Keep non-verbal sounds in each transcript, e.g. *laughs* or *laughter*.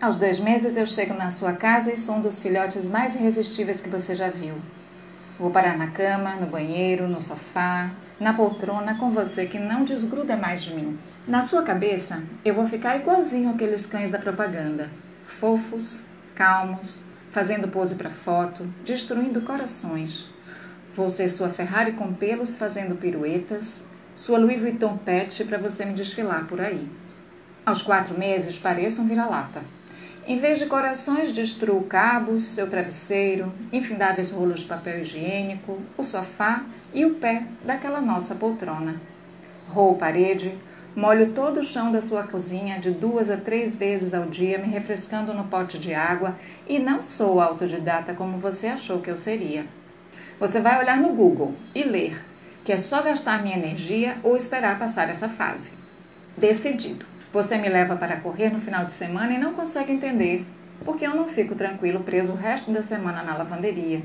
Aos dois meses eu chego na sua casa e sou um dos filhotes mais irresistíveis que você já viu. Vou parar na cama, no banheiro, no sofá, na poltrona com você que não desgruda mais de mim. Na sua cabeça, eu vou ficar igualzinho aqueles cães da propaganda, fofos, calmos, fazendo pose para foto, destruindo corações. Vou ser sua Ferrari com pelos fazendo piruetas, sua Louis Vuitton pet para você me desfilar por aí. Aos quatro meses, pareço um vira-lata. Em vez de corações, destruo cabos, seu travesseiro, infindáveis rolos de papel higiênico, o sofá e o pé daquela nossa poltrona. Roo parede, molho todo o chão da sua cozinha de duas a três vezes ao dia, me refrescando no pote de água, e não sou autodidata como você achou que eu seria. Você vai olhar no Google e ler que é só gastar minha energia ou esperar passar essa fase. Decidido. Você me leva para correr no final de semana e não consegue entender porque eu não fico tranquilo preso o resto da semana na lavanderia.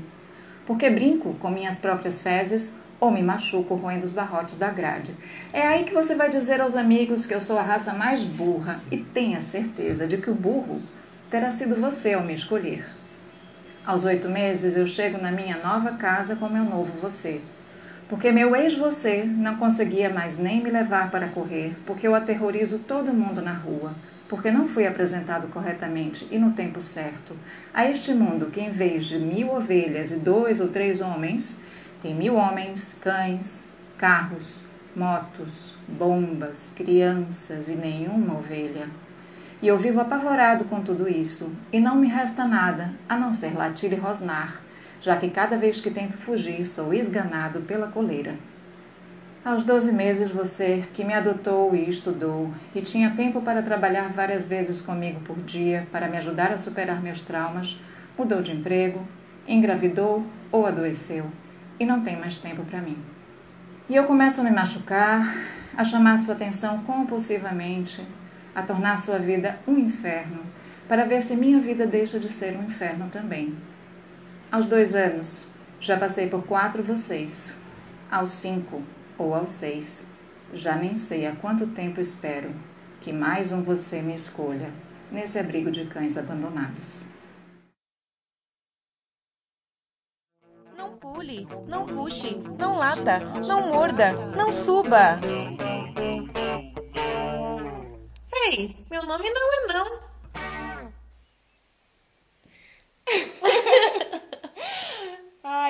Porque brinco com minhas próprias fezes ou me machuco roendo os barrotes da grade. É aí que você vai dizer aos amigos que eu sou a raça mais burra e tenha certeza de que o burro terá sido você ao me escolher. Aos oito meses eu chego na minha nova casa com meu novo você porque meu ex-você não conseguia mais nem me levar para correr, porque eu aterrorizo todo mundo na rua, porque não fui apresentado corretamente e no tempo certo a este mundo que, em vez de mil ovelhas e dois ou três homens, tem mil homens, cães, carros, motos, bombas, crianças e nenhuma ovelha. E eu vivo apavorado com tudo isso, e não me resta nada a não ser latir e rosnar já que cada vez que tento fugir sou esganado pela coleira. Aos doze meses, você, que me adotou e estudou, e tinha tempo para trabalhar várias vezes comigo por dia para me ajudar a superar meus traumas, mudou de emprego, engravidou ou adoeceu, e não tem mais tempo para mim. E eu começo a me machucar, a chamar sua atenção compulsivamente, a tornar sua vida um inferno, para ver se minha vida deixa de ser um inferno também. Aos dois anos, já passei por quatro vocês. Aos cinco ou aos seis, já nem sei há quanto tempo espero que mais um você me escolha nesse abrigo de cães abandonados. Não pule, não puxe, não lata, não morda, não suba. Ei, meu nome não é não.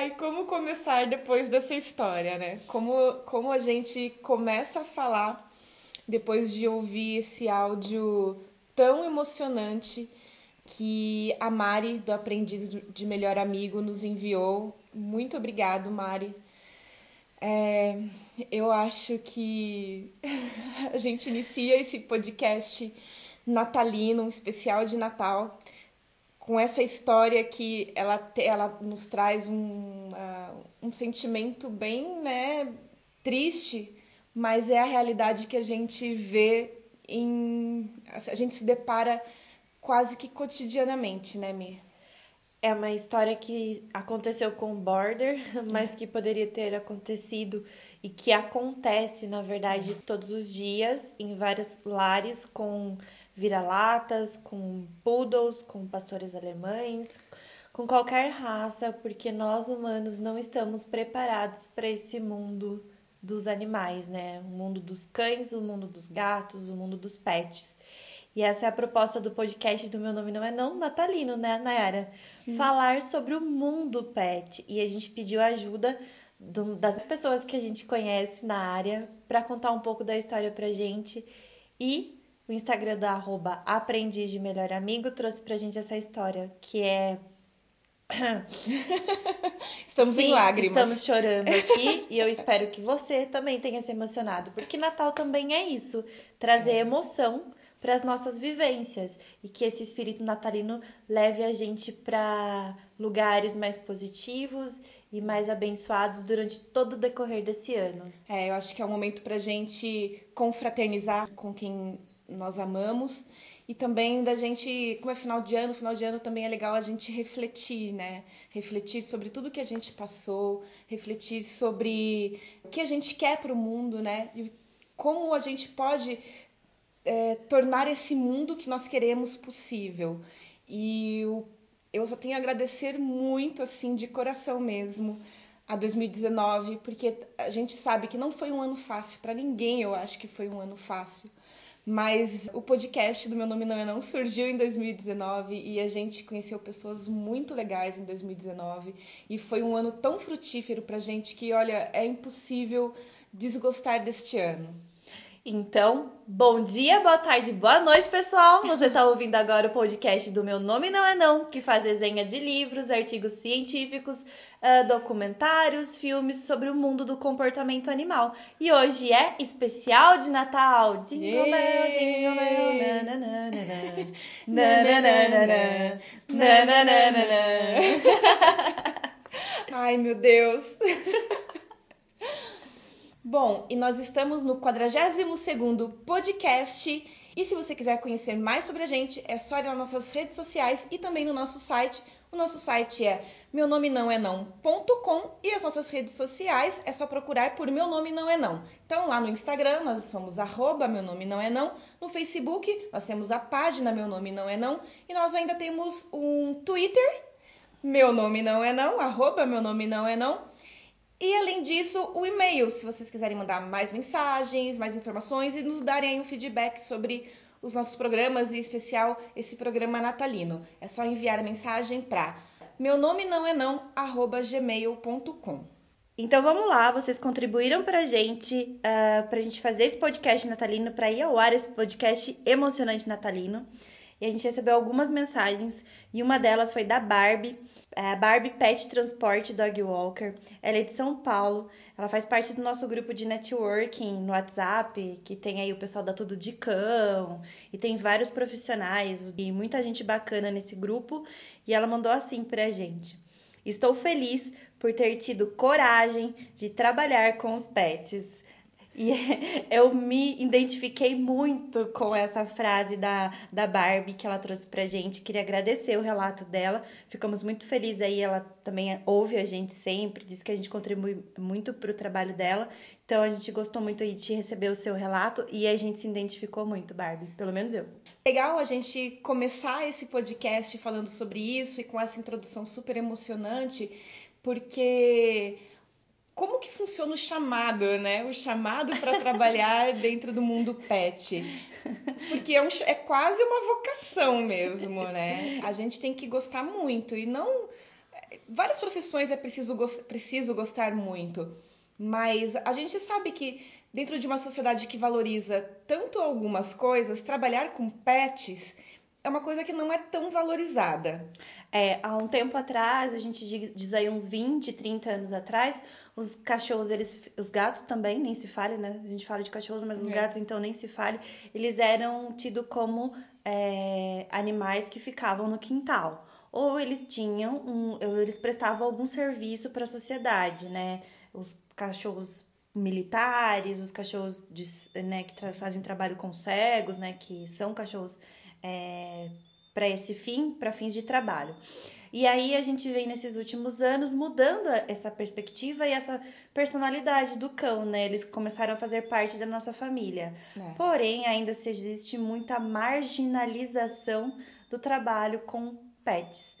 Ai, como começar depois dessa história, né? Como, como a gente começa a falar depois de ouvir esse áudio tão emocionante que a Mari, do Aprendiz de Melhor Amigo, nos enviou. Muito obrigado, Mari. É, eu acho que *laughs* a gente inicia esse podcast natalino, um especial de Natal, com essa história que ela, ela nos traz um, uh, um sentimento bem né, triste, mas é a realidade que a gente vê em. a gente se depara quase que cotidianamente, né, Mir? É uma história que aconteceu com o Border, *laughs* mas que poderia ter acontecido e que acontece, na verdade, todos os dias em vários lares com vira-latas, com poodles, com pastores alemães, com qualquer raça, porque nós humanos não estamos preparados para esse mundo dos animais, né? O mundo dos cães, o mundo dos gatos, o mundo dos pets. E essa é a proposta do podcast do Meu Nome Não É Não, natalino, né, Nayara? Sim. Falar sobre o mundo pet. E a gente pediu ajuda do, das pessoas que a gente conhece na área para contar um pouco da história pra gente. E o Instagram da arroba Aprendiz de Melhor Amigo trouxe pra gente essa história, que é. *laughs* estamos Sim, em lágrimas. Estamos chorando aqui *laughs* e eu espero que você também tenha se emocionado, porque Natal também é isso trazer é. emoção para as nossas vivências e que esse espírito natalino leve a gente para lugares mais positivos e mais abençoados durante todo o decorrer desse ano. É, eu acho que é um momento para gente confraternizar com quem nós amamos e também da gente, como é final de ano, final de ano também é legal a gente refletir, né? Refletir sobre tudo que a gente passou, refletir sobre o que a gente quer para o mundo, né? E como a gente pode é, tornar esse mundo que nós queremos possível. E eu, eu só tenho a agradecer muito, assim, de coração mesmo, a 2019, porque a gente sabe que não foi um ano fácil para ninguém, eu acho que foi um ano fácil. Mas o podcast do Meu Nome Não É Não surgiu em 2019 e a gente conheceu pessoas muito legais em 2019 e foi um ano tão frutífero pra gente que, olha, é impossível desgostar deste ano. Então, bom dia, boa tarde, boa noite, pessoal. Você está ouvindo agora o podcast do Meu Nome Não É Não, que faz resenha de livros, artigos científicos, uh, documentários, filmes sobre o mundo do comportamento animal. E hoje é especial de Natal. Jingle Bell, Jingle Bell, nananana, nananana. Ai, meu Deus. Bom, e nós estamos no 42º podcast. E se você quiser conhecer mais sobre a gente, é só ir nas nossas redes sociais e também no nosso site. O nosso site é meu nome não é não.com e as nossas redes sociais é só procurar por meu nome não é não. Então lá no Instagram nós somos arroba meu nome não é não, no Facebook nós temos a página meu nome não é não. E nós ainda temos um Twitter, meu nome não é não, arroba meu nome não é não. E além disso, o e-mail, se vocês quiserem mandar mais mensagens, mais informações e nos darem um feedback sobre os nossos programas e em especial esse programa natalino. É só enviar a mensagem para meu nome não é não gmail.com. Então vamos lá, vocês contribuíram pra gente, uh, pra gente fazer esse podcast natalino, pra ir ao ar esse podcast emocionante natalino e a gente recebeu algumas mensagens e uma delas foi da Barbie, a Barbie Pet Transporte Dog Walker. Ela é de São Paulo, ela faz parte do nosso grupo de networking no WhatsApp, que tem aí o pessoal da Tudo de Cão e tem vários profissionais e muita gente bacana nesse grupo. E ela mandou assim pra gente. Estou feliz por ter tido coragem de trabalhar com os pets. E *laughs* eu me identifiquei muito com essa frase da, da Barbie que ela trouxe pra gente. Queria agradecer o relato dela. Ficamos muito felizes aí. Ela também ouve a gente sempre, diz que a gente contribui muito pro trabalho dela. Então a gente gostou muito aí de receber o seu relato e a gente se identificou muito, Barbie. Pelo menos eu. Legal a gente começar esse podcast falando sobre isso e com essa introdução super emocionante, porque como que funciona o chamado, né? O chamado para trabalhar *laughs* dentro do mundo pet. Porque é, um, é, quase uma vocação mesmo, né? A gente tem que gostar muito e não. Várias profissões é preciso, preciso gostar muito, mas a gente sabe que dentro de uma sociedade que valoriza tanto algumas coisas, trabalhar com pets é uma coisa que não é tão valorizada. É, há um tempo atrás, a gente diz aí uns 20, 30 anos atrás, os cachorros, eles, os gatos também, nem se fale, né? A gente fala de cachorros, mas os é. gatos então nem se fale. Eles eram tidos como é, animais que ficavam no quintal. Ou eles tinham um, eles prestavam algum serviço para a sociedade, né? Os cachorros militares, os cachorros de, né, que tra fazem trabalho com cegos, né? Que são cachorros é, para esse fim, para fins de trabalho. E aí a gente vem nesses últimos anos mudando essa perspectiva e essa personalidade do cão, né? Eles começaram a fazer parte da nossa família. É. Porém, ainda se existe muita marginalização do trabalho com pets.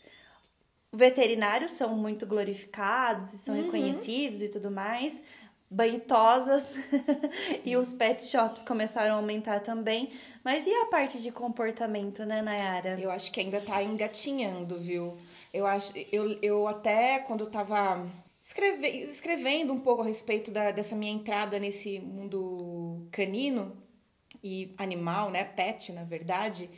Veterinários são muito glorificados e são uhum. reconhecidos e tudo mais, banhitosas *laughs* e os pet shops começaram a aumentar também. Mas e a parte de comportamento, né, Nayara? Eu acho que ainda tá engatinhando, viu? Eu acho, eu, eu até quando eu tava escreve, escrevendo um pouco a respeito da, dessa minha entrada nesse mundo canino e animal, né, pet, na verdade,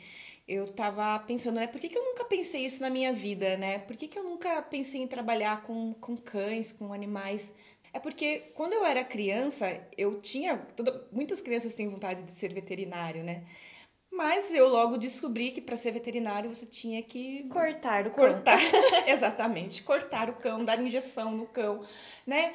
eu tava pensando, né, por que, que eu nunca pensei isso na minha vida, né? Por que, que eu nunca pensei em trabalhar com, com cães, com animais é porque quando eu era criança, eu tinha. Toda, muitas crianças têm vontade de ser veterinário, né? Mas eu logo descobri que para ser veterinário você tinha que cortar o cortar, *laughs* *laughs* exatamente, cortar o cão, dar injeção no cão, né?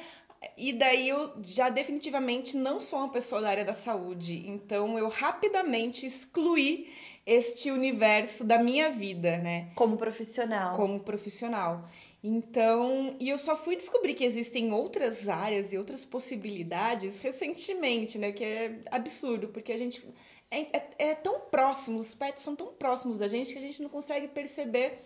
E daí eu já definitivamente não sou uma pessoa da área da saúde, então eu rapidamente excluí este universo da minha vida, né? Como profissional. Como profissional. Então, e eu só fui descobrir que existem outras áreas e outras possibilidades recentemente, né? Que é absurdo, porque a gente é, é, é, tão próximo, os pets são tão próximos da gente que a gente não consegue perceber.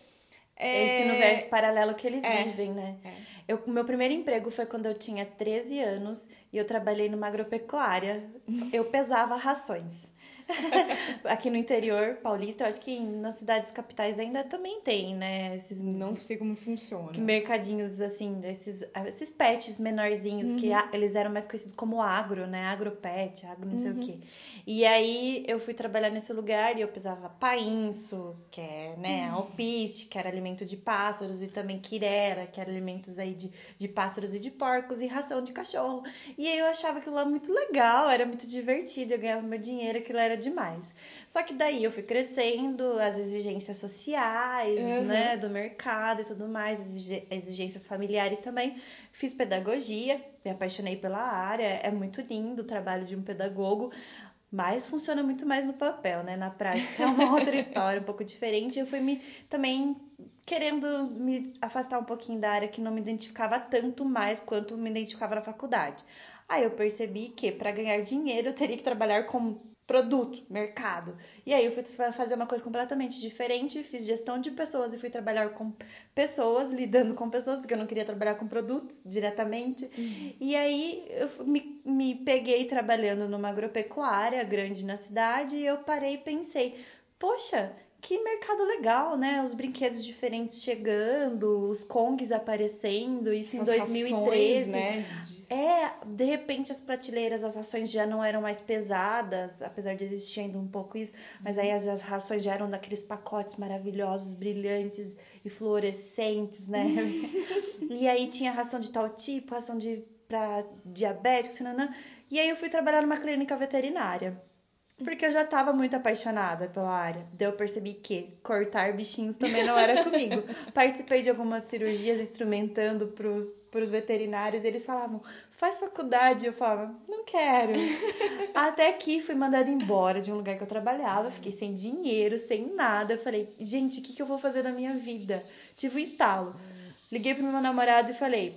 É... Esse universo paralelo que eles é. vivem, né? É. Eu, meu primeiro emprego foi quando eu tinha 13 anos e eu trabalhei numa agropecuária. Eu pesava rações. *laughs* Aqui no interior paulista, eu acho que nas cidades capitais ainda também tem, né? Esses, não sei como funciona. Que mercadinhos, assim, esses, esses pets menorzinhos, uhum. que eles eram mais conhecidos como agro, né? Agropet, agro não sei uhum. o quê. E aí eu fui trabalhar nesse lugar e eu pesava painço, que é, né, uhum. alpiste, que era alimento de pássaros, e também quirera, que era alimentos aí de, de pássaros e de porcos, e ração de cachorro. E aí eu achava aquilo lá muito legal, era muito divertido, eu ganhava meu dinheiro, aquilo era era demais. Só que daí eu fui crescendo, as exigências sociais, uhum. né, do mercado e tudo mais, exigências familiares também. Fiz pedagogia, me apaixonei pela área, é muito lindo o trabalho de um pedagogo, mas funciona muito mais no papel, né? Na prática é uma outra *laughs* história, um pouco diferente. Eu fui me também querendo me afastar um pouquinho da área que não me identificava tanto mais quanto me identificava na faculdade. Aí eu percebi que para ganhar dinheiro eu teria que trabalhar com produto, mercado. E aí eu fui fazer uma coisa completamente diferente, fiz gestão de pessoas e fui trabalhar com pessoas, lidando com pessoas, porque eu não queria trabalhar com produtos diretamente. Uhum. E aí eu me, me peguei trabalhando numa agropecuária grande na cidade e eu parei e pensei, poxa, que mercado legal, né? Os brinquedos diferentes chegando, os Kongs aparecendo, isso em 2013. Rações, né? É, de repente as prateleiras, as rações já não eram mais pesadas, apesar de existir ainda um pouco isso, mas aí as, as rações já eram daqueles pacotes maravilhosos, brilhantes e fluorescentes, né? *laughs* e aí tinha ração de tal tipo, ração de para diabéticos, nanã. E aí eu fui trabalhar numa clínica veterinária. Porque eu já estava muito apaixonada pela área. Daí eu percebi que cortar bichinhos também não era comigo. *laughs* Participei de algumas cirurgias instrumentando para os veterinários. E eles falavam, faz faculdade. Eu falava, não quero. *laughs* Até que fui mandada embora de um lugar que eu trabalhava. Fiquei sem dinheiro, sem nada. Eu falei, gente, o que, que eu vou fazer na minha vida? Tive um estalo. Liguei pro meu namorado e falei,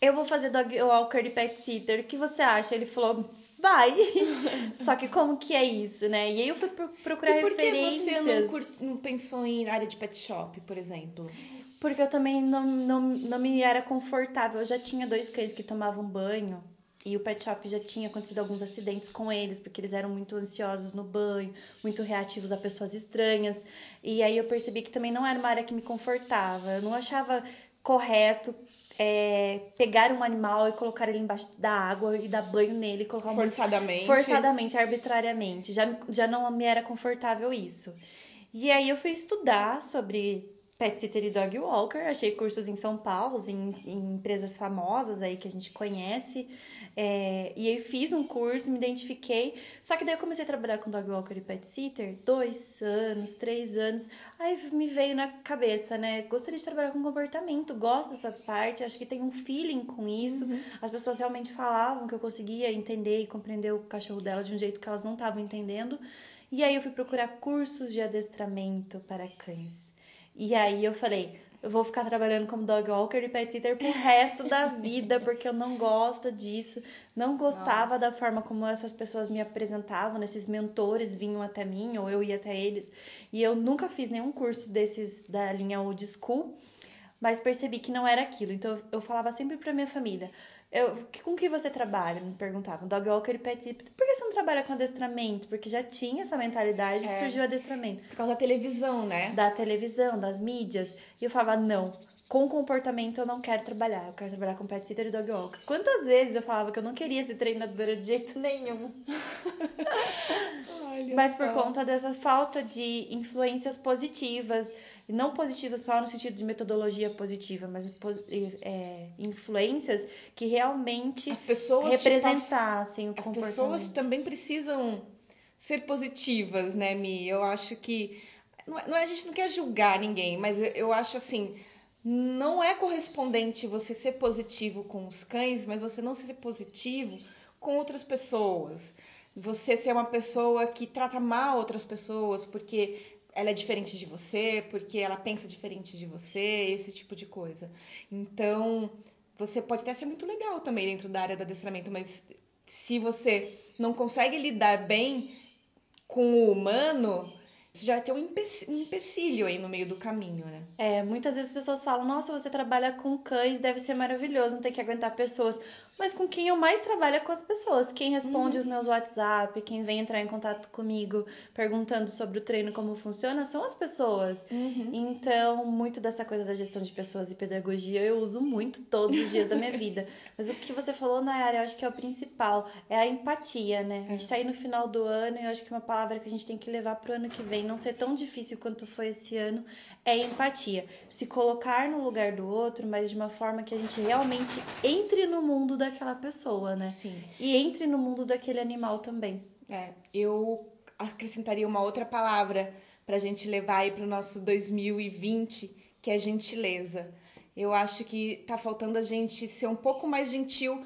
eu vou fazer dog walker e pet sitter. O que você acha? Ele falou vai. *laughs* Só que como que é isso, né? E aí eu fui procurar e por referências. Por que você não, cur... não pensou em área de pet shop, por exemplo? Porque eu também não, não, não me era confortável. Eu já tinha dois cães que tomavam banho. E o pet shop já tinha acontecido alguns acidentes com eles, porque eles eram muito ansiosos no banho, muito reativos a pessoas estranhas. E aí eu percebi que também não era uma área que me confortava. Eu não achava correto é, pegar um animal e colocar ele embaixo da água e dar banho nele, colocar forçadamente, forçadamente, arbitrariamente. Já, já não me era confortável isso. E aí eu fui estudar sobre pet sitter e dog walker, achei cursos em São Paulo, em, em empresas famosas aí que a gente conhece. É, e aí fiz um curso, me identifiquei. Só que daí eu comecei a trabalhar com dog walker e pet sitter, dois anos, três anos. Aí me veio na cabeça, né? Gostaria de trabalhar com comportamento, gosto dessa parte, acho que tem um feeling com isso. Uhum. As pessoas realmente falavam que eu conseguia entender e compreender o cachorro delas de um jeito que elas não estavam entendendo. E aí eu fui procurar cursos de adestramento para cães. E aí eu falei, eu vou ficar trabalhando como dog walker e pet sitter pro resto da vida, porque eu não gosto disso. Não gostava Nossa. da forma como essas pessoas me apresentavam, esses mentores vinham até mim ou eu ia até eles. E eu nunca fiz nenhum curso desses da linha old school, mas percebi que não era aquilo. Então eu falava sempre pra minha família: eu, com que você trabalha? Me perguntavam. Dog walker e pet sitter. Por que você não trabalha com adestramento? Porque já tinha essa mentalidade é, surgiu o adestramento. Por causa da televisão, né? Da televisão, das mídias. E eu falava, não, com comportamento eu não quero trabalhar. Eu quero trabalhar com pet sitter e dog walker. Quantas vezes eu falava que eu não queria ser treinadora de jeito nenhum? *laughs* Mas por conta dessa falta de influências positivas não positiva só no sentido de metodologia positiva, mas é, influências que realmente as pessoas representassem as, o comportamento. As pessoas também precisam ser positivas, né, Mi? Eu acho que não é, não é, a gente não quer julgar ninguém, mas eu, eu acho assim, não é correspondente você ser positivo com os cães, mas você não ser positivo com outras pessoas. Você ser uma pessoa que trata mal outras pessoas porque ela é diferente de você, porque ela pensa diferente de você, esse tipo de coisa. Então, você pode até ser muito legal também dentro da área do adestramento, mas se você não consegue lidar bem com o humano, você já vai ter um empecilho aí no meio do caminho, né? É, muitas vezes as pessoas falam: Nossa, você trabalha com cães, deve ser maravilhoso, não ter que aguentar pessoas. Mas com quem eu mais trabalho é com as pessoas. Quem responde uhum. os meus WhatsApp, quem vem entrar em contato comigo perguntando sobre o treino, como funciona, são as pessoas. Uhum. Então, muito dessa coisa da gestão de pessoas e pedagogia eu uso muito todos os dias da minha *laughs* vida. Mas o que você falou na área, eu acho que é o principal, é a empatia, né? A gente tá aí no final do ano e eu acho que uma palavra que a gente tem que levar pro ano que vem não ser tão difícil quanto foi esse ano é empatia. Se colocar no lugar do outro, mas de uma forma que a gente realmente entre no mundo daquela pessoa, né? Sim. E entre no mundo daquele animal também. É, eu acrescentaria uma outra palavra para a gente levar aí para o nosso 2020, que é gentileza. Eu acho que tá faltando a gente ser um pouco mais gentil,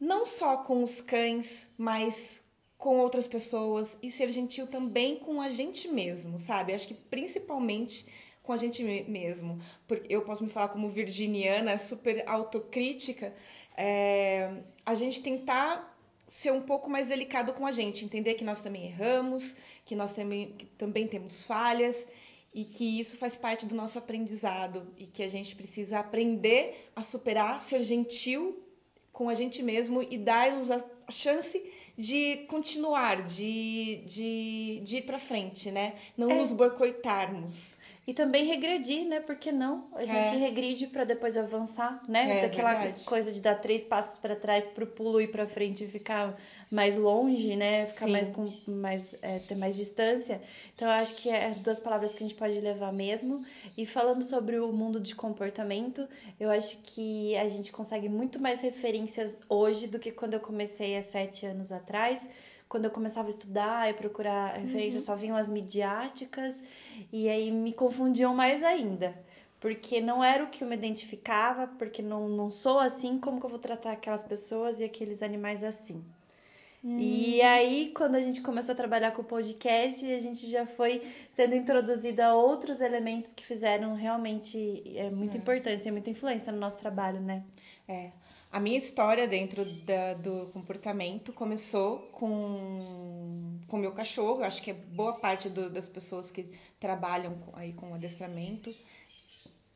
não só com os cães, mas com outras pessoas e ser gentil também com a gente mesmo, sabe? Acho que principalmente com a gente mesmo. Porque eu posso me falar como virginiana, super autocrítica, é, a gente tentar ser um pouco mais delicado com a gente, entender que nós também erramos, que nós também, que também temos falhas e que isso faz parte do nosso aprendizado e que a gente precisa aprender a superar, ser gentil com a gente mesmo e dar-nos a chance de continuar, de, de, de ir para frente, né? Não é. nos boicotarmos. E também regredir, né? Porque não? A gente é. regride para depois avançar, né? É, Daquela verdade. coisa de dar três passos para trás pro pulo e para frente e ficar mais longe, né? Ficar Sim. mais com mais é, ter mais distância. Então eu acho que é duas palavras que a gente pode levar mesmo. E falando sobre o mundo de comportamento, eu acho que a gente consegue muito mais referências hoje do que quando eu comecei há sete anos atrás quando eu começava a estudar e procurar referências, uhum. só vinham as midiáticas e aí me confundiam mais ainda. Porque não era o que eu me identificava, porque não, não sou assim, como que eu vou tratar aquelas pessoas e aqueles animais assim? Hum. E aí, quando a gente começou a trabalhar com o podcast, a gente já foi sendo introduzida a outros elementos que fizeram realmente é, muita é. importância e muita influência no nosso trabalho, né? É. A minha história dentro da, do comportamento começou com o meu cachorro. Eu acho que é boa parte do, das pessoas que trabalham aí com adestramento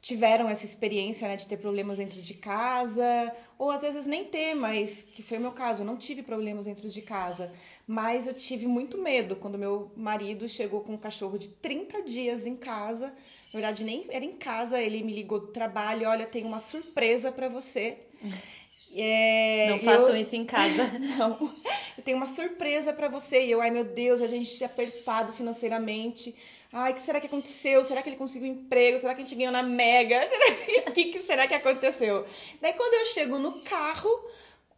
tiveram essa experiência né, de ter problemas dentro de casa, ou às vezes nem ter, mas que foi o meu caso, eu não tive problemas dentro de casa, mas eu tive muito medo quando meu marido chegou com um cachorro de 30 dias em casa, na verdade nem era em casa, ele me ligou do trabalho, olha, tem uma surpresa para você. É, não façam eu... isso em casa. *laughs* não. Eu tenho uma surpresa para você. E eu, ai meu Deus, a gente apertado financeiramente. Ai, o que será que aconteceu? Será que ele conseguiu emprego? Será que a gente ganhou na Mega? *laughs* O que, que será que aconteceu? Daí quando eu chego no carro,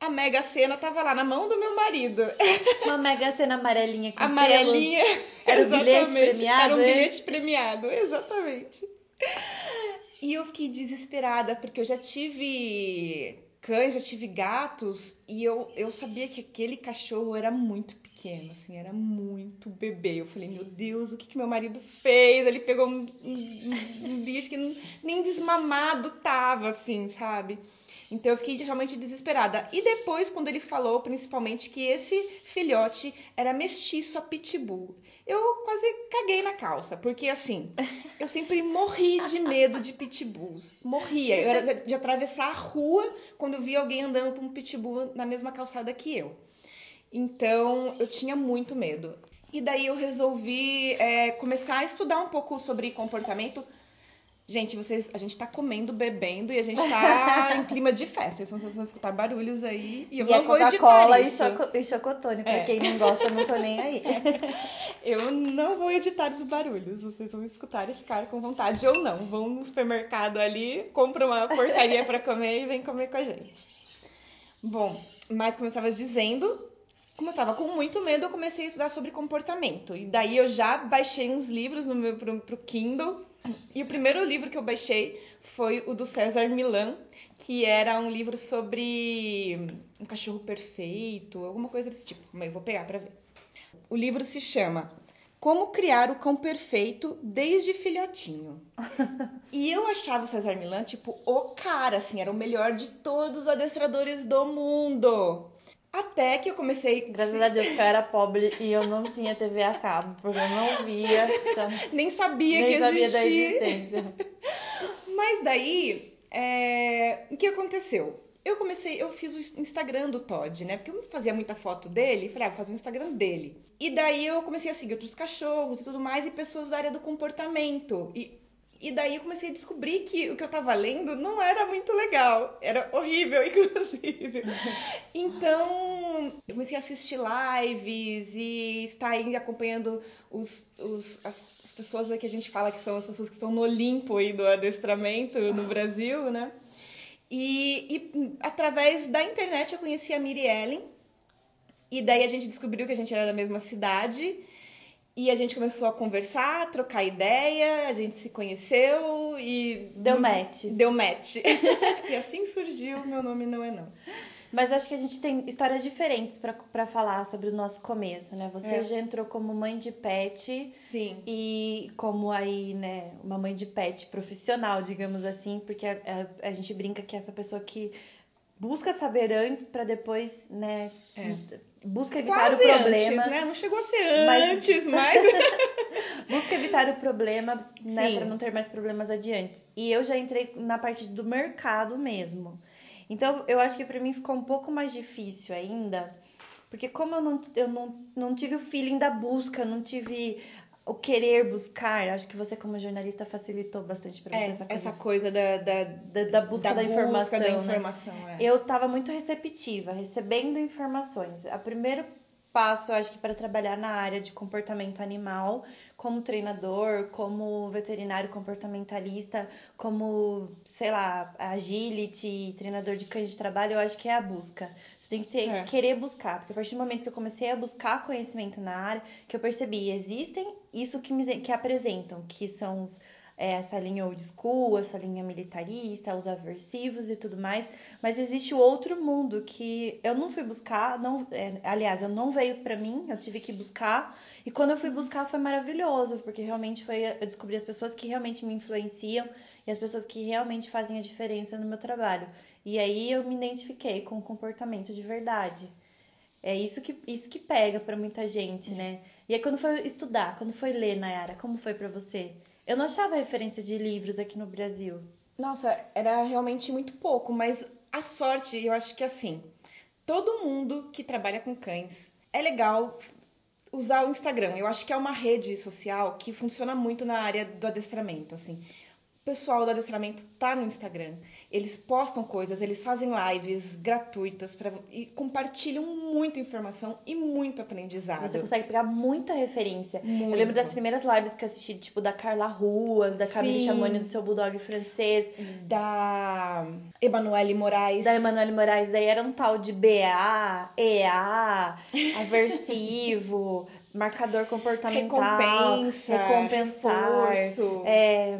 a Mega Sena tava lá na mão do meu marido. *laughs* Uma Mega Sena amarelinha com Amarelinha. Era um bilhete premiado? Era um bilhete premiado, exatamente. E eu fiquei desesperada, porque eu já tive cães, já tive gatos e eu, eu sabia que aquele cachorro era muito pequeno, assim, era muito bebê. Eu falei, meu Deus, o que, que meu marido fez? Ele pegou um, um, um bicho que nem desmamado tava, assim, sabe? Então eu fiquei realmente desesperada. E depois, quando ele falou, principalmente, que esse filhote era mestiço a pitbull, eu quase caguei na calça, porque assim, eu sempre morri de medo de pitbulls. Morria. Eu era de atravessar a rua quando eu via alguém andando com um pitbull na mesma calçada que eu. Então eu tinha muito medo. E daí eu resolvi é, começar a estudar um pouco sobre comportamento Gente, vocês, a gente tá comendo, bebendo e a gente tá *laughs* em clima de festa. Vocês vão escutar barulhos aí e eu e não vou editar Coca-Cola e chocotone, pra é. quem não gosta, não tô nem aí. *laughs* eu não vou editar os barulhos. Vocês vão escutar e ficar com vontade ou não. Vão no supermercado ali, compra uma porcaria para comer e vem comer com a gente. Bom, mas como eu estava dizendo, como eu tava com muito medo, eu comecei a estudar sobre comportamento. E daí eu já baixei uns livros no meu, pro, pro Kindle e o primeiro livro que eu baixei foi o do César Milan, que era um livro sobre um cachorro perfeito, alguma coisa desse tipo. Mas eu vou pegar para ver. O livro se chama Como Criar o Cão Perfeito Desde Filhotinho. *laughs* e eu achava o César Milan, tipo, o cara, assim, era o melhor de todos os adestradores do mundo. Até que eu comecei. Graças a Deus que eu era pobre e eu não tinha TV a cabo, porque eu não via. Então Nem sabia nem que sabia existia. da existência. *laughs* Mas daí, é, o que aconteceu? Eu comecei, eu fiz o Instagram do Todd, né? Porque eu fazia muita foto dele e falei, ah, vou fazer o Instagram dele. E daí eu comecei a seguir outros cachorros e tudo mais, e pessoas da área do comportamento. E, e daí eu comecei a descobrir que o que eu tava lendo não era muito legal. Era horrível, *laughs* inclusive. Então, eu comecei a assistir lives e estar aí acompanhando os, os, as, as pessoas que a gente fala que são as pessoas que estão no Olimpo aí do adestramento no Brasil, né? E, e através da internet eu conheci a Miri Ellen. E daí a gente descobriu que a gente era da mesma cidade. E a gente começou a conversar, a trocar ideia, a gente se conheceu e. Deu nos- match. Deu match. *laughs* e assim surgiu Meu Nome Não É Não. Mas acho que a gente tem histórias diferentes pra- pra falar sobre o nosso começo, né? Você É. já entrou como mãe de pet Sim. e como aí, né, uma mãe de pet profissional, digamos assim, porque a, a- a gente brinca que é essa pessoa que busca saber antes pra depois, né, busca evitar Quase o problema, antes, né? Não chegou a ser antes, *laughs* mas. *laughs* busca evitar o problema, né, para não ter mais problemas adiante. E eu já entrei na parte do mercado mesmo. Então, eu acho que pra mim ficou um pouco mais difícil ainda, porque como eu não, eu não, não tive o feeling da busca, não tive o querer buscar, acho que você como jornalista facilitou bastante pra você É, essa coisa essa coisa da, da, da, da busca da, informação, da né? informação, é. Eu estava muito receptiva, recebendo informações. O primeiro passo, acho que para trabalhar na área de comportamento animal, como treinador, como veterinário comportamentalista, como, sei lá, agility, treinador de cães de trabalho, eu acho que é a busca. Tem que ter, É. querer buscar, porque a partir do momento que eu comecei a buscar conhecimento na área, que eu percebi, existem isso que, me, que apresentam, que são os é, essa linha old school, essa linha militarista, os aversivos e tudo mais, mas existe o outro mundo que eu não fui buscar, não, é, aliás, eu não veio pra mim, eu tive que buscar, e quando eu fui buscar foi maravilhoso, porque realmente foi eu descobri as pessoas que realmente me influenciam e as pessoas que realmente fazem a diferença no meu trabalho. E aí eu me identifiquei com o comportamento de verdade. É isso que, isso que pega pra muita gente, né? E aí quando foi estudar, quando foi ler, Nayara, como foi pra você? Eu não achava referência de livros aqui no Brasil. Nossa, era realmente muito pouco, mas a sorte, eu acho que assim, todo mundo que trabalha com cães é legal usar o Instagram. Eu acho que é uma rede social que funciona muito na área do adestramento, assim. Pessoal do adestramento tá no Instagram. Eles postam coisas, eles fazem lives gratuitas pra, e compartilham muita informação e muito aprendizado. Você consegue pegar muita referência. Muito. Eu lembro das primeiras lives que eu assisti, tipo, da Carla Ruas, da Camille Sim. Chamoni do seu Bulldog francês, Da Emanuele Moraes. da Emanuele Moraes, daí era um tal de BA, EA, aversivo, *laughs* marcador comportamental, Recompensa, recompensar, reforço. é,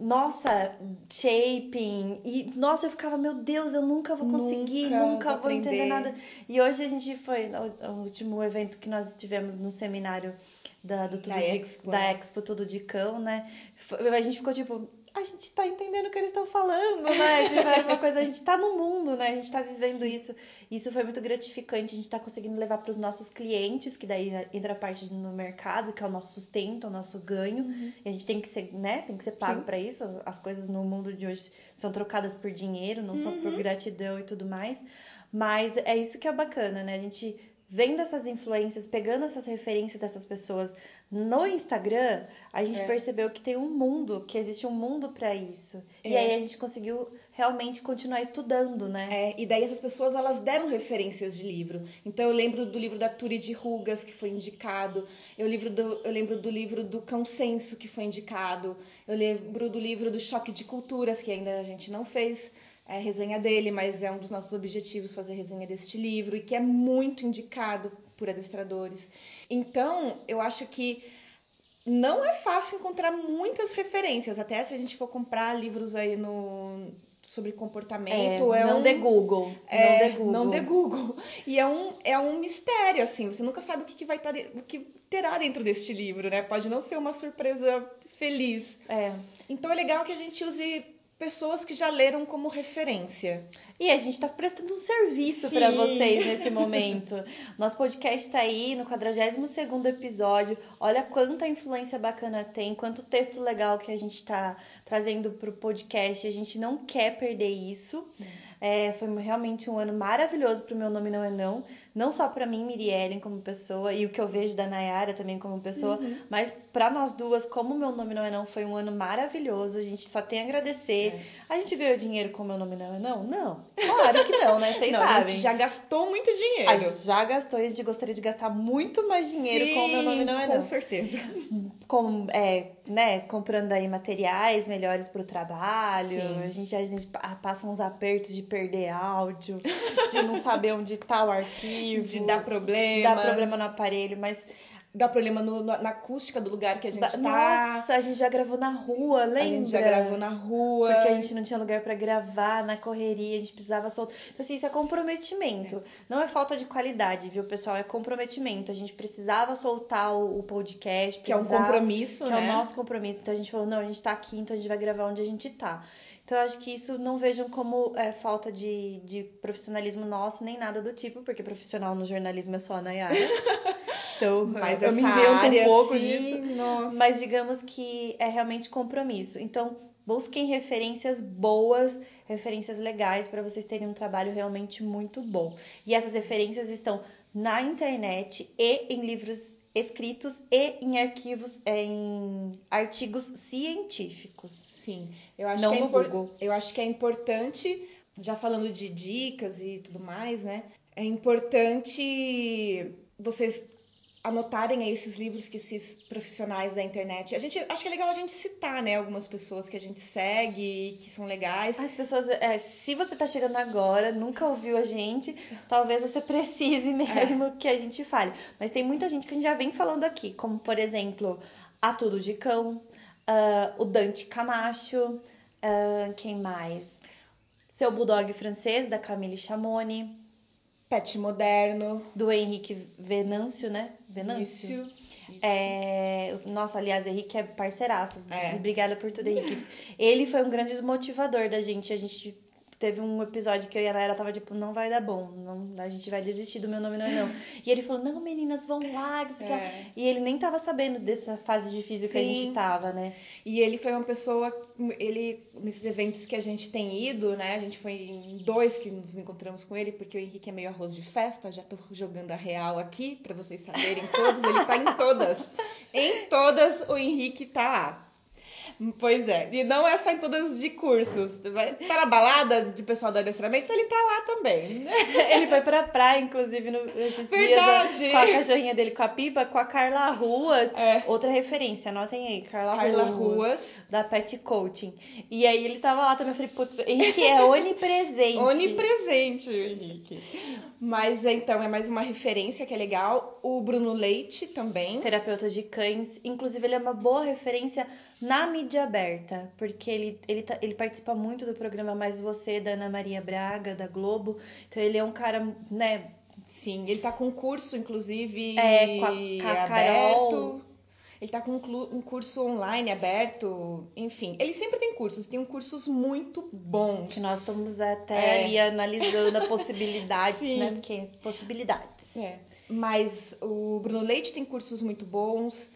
nossa, shaping. E, nossa, eu ficava, meu Deus, eu nunca vou conseguir, Nunca nunca, vou vou entender nada. E hoje a gente foi, o, o último evento que nós tivemos no seminário da, do Tudo Da de, Expo, da né? Expo Tudo de Cão, né? Foi- a gente ficou tipo, a gente tá entendendo o que eles estão falando, né? Tipo, era uma coisa, a gente tá no mundo, né? A gente tá vivendo isso. Isso foi muito gratificante, a gente tá conseguindo levar para os nossos clientes, que daí entra a parte no mercado, que é o nosso sustento, o nosso ganho. E a gente tem que ser, né? Tem que ser pago Uhum. Para isso. As coisas no mundo de hoje são trocadas por dinheiro, não só Uhum. por gratidão e tudo mais. Mas é isso que é bacana, né? A gente vendo essas influências, pegando essas referências dessas pessoas no Instagram, a gente É. percebeu que tem um mundo, que existe um mundo para isso. E É. aí a gente conseguiu realmente continuar estudando, né? É, e daí essas pessoas elas deram referências de livro. Então eu lembro do livro da Turi de Rugas que foi indicado. Eu, livro do, eu lembro do livro do Cão Senso que foi indicado. Eu lembro do livro do Choque de Culturas que ainda a gente não fez é, resenha dele, mas é um dos nossos objetivos fazer resenha deste livro e que é muito indicado por adestradores. Então eu acho que não é fácil encontrar muitas referências, até se a gente for comprar livros aí no sobre comportamento, é, não um de Google. é, não de Google. não de Google. *laughs* E é um, é um mistério, assim. Você nunca sabe o que, que vai estar, o que terá dentro deste livro, né? Pode não ser uma surpresa feliz. É. Então é legal que a gente use pessoas que já leram como referência. E a gente está prestando um serviço para vocês nesse momento. Nosso podcast está aí no 42 episódio. Olha quanta influência bacana tem, quanto texto legal que a gente está trazendo para o podcast. A gente não quer perder isso. É, foi realmente um ano maravilhoso para o meu nome não é não. Não só para mim, Miriellen, como pessoa, e o que eu vejo da Nayara também como pessoa, uhum. mas para nós duas, como meu nome não é não, foi um ano maravilhoso. A gente só tem a agradecer. É. A gente ganhou dinheiro com meu nome não é não? Não. Claro que não, né? Vocês não, sabem. A gente já gastou muito dinheiro. A gente já gastou e a gente gostaria de gastar muito mais dinheiro Sim, com o meu nome não é não. Com certeza. Com, é, né, comprando aí materiais melhores pro trabalho. Sim. A gente, a gente passa uns apertos de perder áudio, de não saber onde tá o *laughs* arquivo. De dar problema. Dar problema no aparelho, mas dá problema no, no, na acústica do lugar que a gente tá. Nossa, a gente já gravou na rua, lembra? A gente já gravou na rua. Porque a gente não tinha lugar para gravar, na correria, a gente precisava soltar. Então, assim, isso é comprometimento. É. Não é falta de qualidade, viu, pessoal? É comprometimento. A gente precisava soltar o, o podcast. Que é um compromisso, que né? Que é o nosso compromisso. Então a gente falou, não, a gente tá aqui, então a gente vai gravar onde a gente tá. Então, eu acho que isso não vejam como é, falta de, de profissionalismo nosso, nem nada do tipo, porque profissional no jornalismo é só a Nayara. *laughs* Então, *laughs* Mas eu me invento um pouco sim, disso. Nossa. Mas digamos que é realmente compromisso. Então, busquem referências boas, referências legais para vocês terem um trabalho realmente muito bom. E essas referências estão na internet e em livros escritos e em arquivos, é, em artigos científicos. Sim, eu acho, Não que é impor... eu acho que é importante, já falando de dicas e tudo mais, né? É importante vocês anotarem aí esses livros que esses profissionais da internet. A gente acho que é legal a gente citar, né, algumas pessoas que a gente segue que são legais. As pessoas, é, se você tá chegando agora, nunca ouviu a gente, talvez você precise *laughs* mesmo é. que a gente fale. Mas tem muita gente que a gente já vem falando aqui, como por exemplo, A Tudo de Cão, uh, o Dante Camacho, uh, quem mais? Seu Bulldog Francês, da Camille Chamoni. Pet Moderno. Do Henrique Venâncio, né? Venâncio. Isso. É, nossa, aliás, Henrique é parceiraço. É. Obrigada por tudo, Henrique. Ele foi um grande desmotivador da gente. A gente Teve um episódio que eu e a Naira tava tipo, não vai dar bom, não, a gente vai desistir do meu nome, não é não. E ele falou, não, meninas, vão lá. É. E ele nem tava sabendo dessa fase difícil Sim. que a gente tava, né? E ele foi uma pessoa, ele, nesses eventos que a gente tem ido, né? A gente foi em dois que nos encontramos com ele, porque o Henrique é meio arroz de festa, já tô jogando a real aqui, para vocês saberem todos, ele tá em todas. *laughs* Em todas o Henrique tá. Pois é. E não é só em todas de cursos. Tá na balada de pessoal do adestramento, ele tá lá também. *laughs* ele foi pra praia, inclusive, no, esses Verdade. dias. Com a cachorrinha dele, com a pipa, com a Carla Ruas. É. Outra referência, anotem aí. Carla, Carla Ruas, Ruas. Da Pet Coaching. E aí ele tava lá também. Eu falei, putz, Henrique é onipresente. *laughs* onipresente, Henrique. Mas então, é mais uma referência que é legal. O Bruno Leite também. Terapeuta de cães. Inclusive, ele é uma boa referência na mídia aberta, porque ele, ele, tá, ele participa muito do programa Mais Você, da Ana Maria Braga, da Globo. Então ele é um cara, né? Sim, ele tá com curso, inclusive, é, com a, com a Carol. Ele tá com um curso online aberto, enfim. Ele sempre tem cursos, tem cursos muito bons. Que nós estamos até é. ali analisando a possibilidades, *laughs* né? Porque possibilidades. É. Mas o Bruno Leite tem cursos muito bons.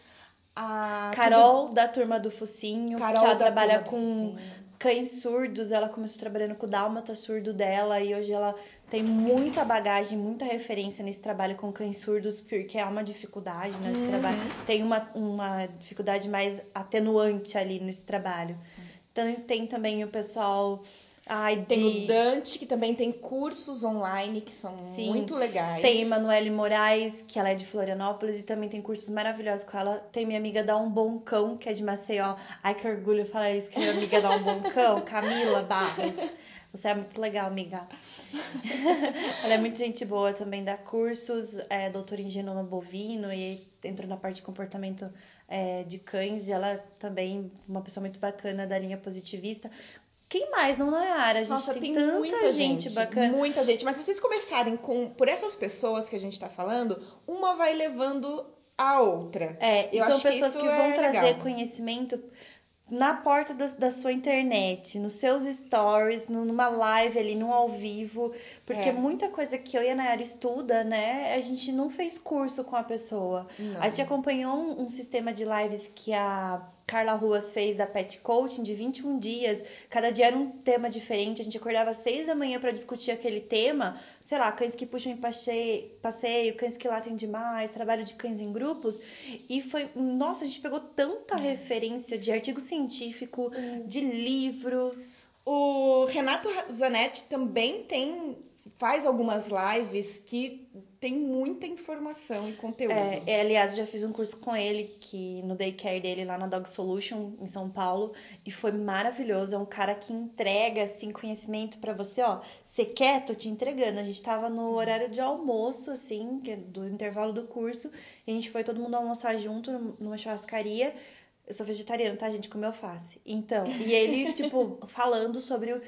A Carol, da turma do Focinho, Carol que ela trabalha com cães surdos. Ela começou trabalhando com o dálmata surdo dela e hoje ela tem muita bagagem, muita referência nesse trabalho com cães surdos, porque é uma dificuldade né, uhum. trabalho. Tem uma, uma dificuldade mais atenuante ali nesse trabalho. Então, tem também o pessoal De... Tem o Dante, que também tem cursos online que são Sim. muito legais. Tem Emanuele Moraes, que ela é de Florianópolis, e também tem cursos maravilhosos com ela. Tem minha amiga Dá um Bom Cão, que é de Maceió. Ai, que orgulho falar isso, que é minha amiga Dá um Bom Cão, *laughs* Camila Barros. Você é muito legal, amiga. *laughs* ela é muito gente boa, também dá cursos, é doutora em genoma bovino e entrou na parte de comportamento é, de cães. E ela também uma pessoa muito bacana da linha positivista. Quem mais não na área? A gente Nossa, tem, tem tanta muita gente, gente bacana. Muita gente. Mas se vocês começarem com por essas pessoas que a gente tá falando, uma vai levando a outra. É, e Eu são pessoas que, que, vão é trazer legal. conhecimento na porta da, da, sua internet, nos seus stories, numa live ali, num ao vivo, porque é. muita coisa que eu e a Nayara estuda, né, a gente não fez curso com a pessoa. Não. A gente acompanhou um, um sistema de lives que a Carla Ruas fez da Pet Coaching de 21 dias. Cada dia era um tema diferente. A gente acordava às 6 da manhã para discutir aquele tema. Sei lá, cães que puxam em passeio, passeio, cães que latem demais, trabalho de cães em grupos. E foi. Nossa, a gente pegou tanta é. referência de artigo científico, de livro. O Renato Zanetti também tem faz algumas lives que tem muita informação e conteúdo. É, é, aliás, já fiz um curso com ele que no daycare dele lá na Dog Solution em São Paulo e foi maravilhoso. É um cara que entrega assim conhecimento para você, ó. Você quer? Tô te entregando. A gente tava no horário de almoço, assim, é do intervalo do curso, e a gente foi todo mundo almoçar junto numa churrascaria. Eu sou vegetariana, tá, gente? Come alface. Então, e ele, tipo, falando sobre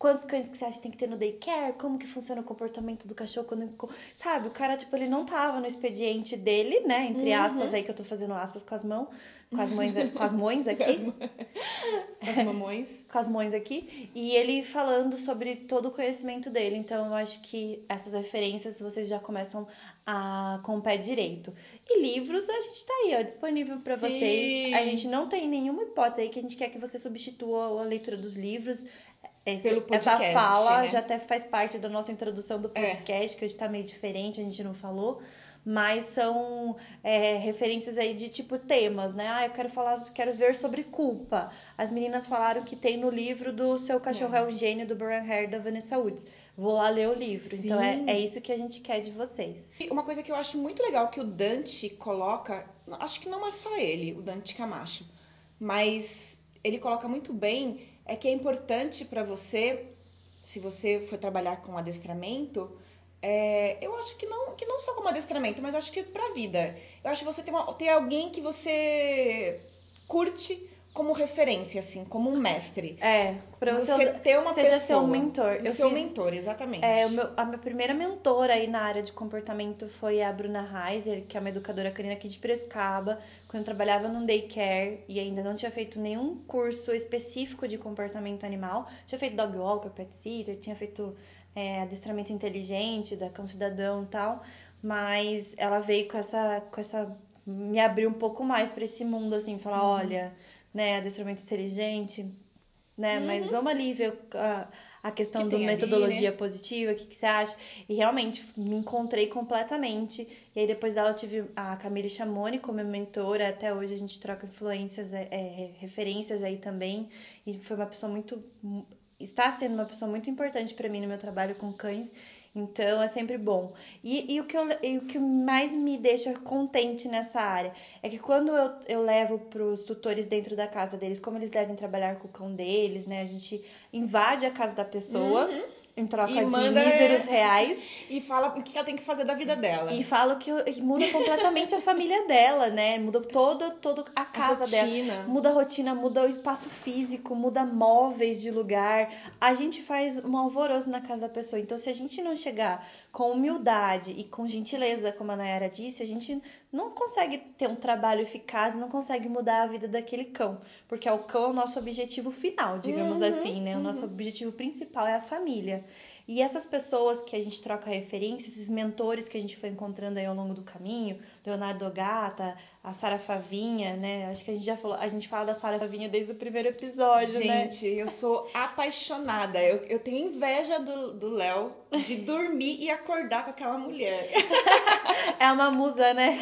quantos cães que você acha que tem que ter no daycare, como que funciona o comportamento do cachorro quando. Sabe, o cara, tipo, ele não tava no expediente dele, né? Entre uhum. aspas, aí que eu tô fazendo aspas com as mãos, *laughs* com as mães, com as mães aqui. *laughs* com as mamões. com as mães aqui. E ele falando sobre todo o conhecimento dele. Então, eu acho que essas referências vocês já começam a, com o pé direito. E livros, a gente tá aí, ó, disponível para vocês. A gente não tem nenhuma hipótese aí que a gente quer que você substitua a leitura dos livros. Esse, pelo podcast. Essa fala né? já até faz parte da nossa introdução do é. podcast, é. que hoje tá meio diferente, a gente não falou. Mas são é, referências aí de tipo temas, né? Ah, eu quero falar, quero ver sobre culpa. As meninas falaram que tem no livro do Seu Cachorro é, é um Gênio, do Brian Hare, da Vanessa Woods. Vou lá ler o livro. Sim. Então é, é isso que a gente quer de vocês. E uma coisa que eu acho muito legal que o Dante coloca, acho que não é só ele, o Dante Camacho, mas ele coloca muito bem é que é importante para você, se você for trabalhar com adestramento, é, eu acho que não, que não só como adestramento, mas acho que para vida. Eu acho que você tem, uma, tem alguém que você curte como referência, assim, como um mestre. É, pra você, você ter uma seja pessoa. seu mentor. Eu seu fiz, mentor, exatamente. É, meu, a minha primeira mentora aí na área de comportamento foi a Bruna Heiser, que é uma educadora canina aqui de Prescaba, quando eu trabalhava num daycare e ainda não tinha feito nenhum curso específico de comportamento animal. Tinha feito dog walker, pet sitter, tinha feito é, adestramento inteligente da cão cidadão e tal, mas ela veio com essa, com essa me abriu um pouco mais para esse mundo assim, falar, uhum. olha, né, adestramento inteligente, né? Uhum. Mas vamos ali ver a, a questão da metodologia ali, né? positiva, o que, que, você acha? E realmente me encontrei completamente. E aí depois dela eu tive a Camille Chamoni como mentora, até hoje a gente troca influências, é, é, referências aí também. E foi uma pessoa muito. Está sendo uma pessoa muito importante para mim no meu trabalho com cães. Então é sempre bom. E, e o, que eu, e o que mais me deixa contente nessa área é que quando eu, eu levo para os tutores dentro da casa deles, como eles devem trabalhar com o cão deles, né? A gente invade a casa da pessoa. Uhum em troca de míseros reais. E fala o que ela tem que fazer da vida dela. E fala que muda completamente a família dela, né? Muda todo, todo a casa a dela. Muda a rotina, muda o espaço físico, muda móveis de lugar. A gente faz um alvoroço na casa da pessoa. Então, se a gente não chegar com humildade e com gentileza, como a Nayara disse, a gente não consegue ter um trabalho eficaz, não consegue mudar a vida daquele cão, porque é o cão é o nosso objetivo final, digamos uhum, assim, né? O nosso uhum. objetivo principal é a família. E essas pessoas que a gente troca referência, esses mentores que a gente foi encontrando aí ao longo do caminho, Leonardo Gata, a Sara Favinha, né? Acho que a gente já falou, a gente fala da Sara Favinha desde o primeiro episódio, gente, né? Gente, eu sou apaixonada. Eu, eu tenho inveja do Léo de dormir e acordar com aquela mulher. *laughs* é uma musa, né?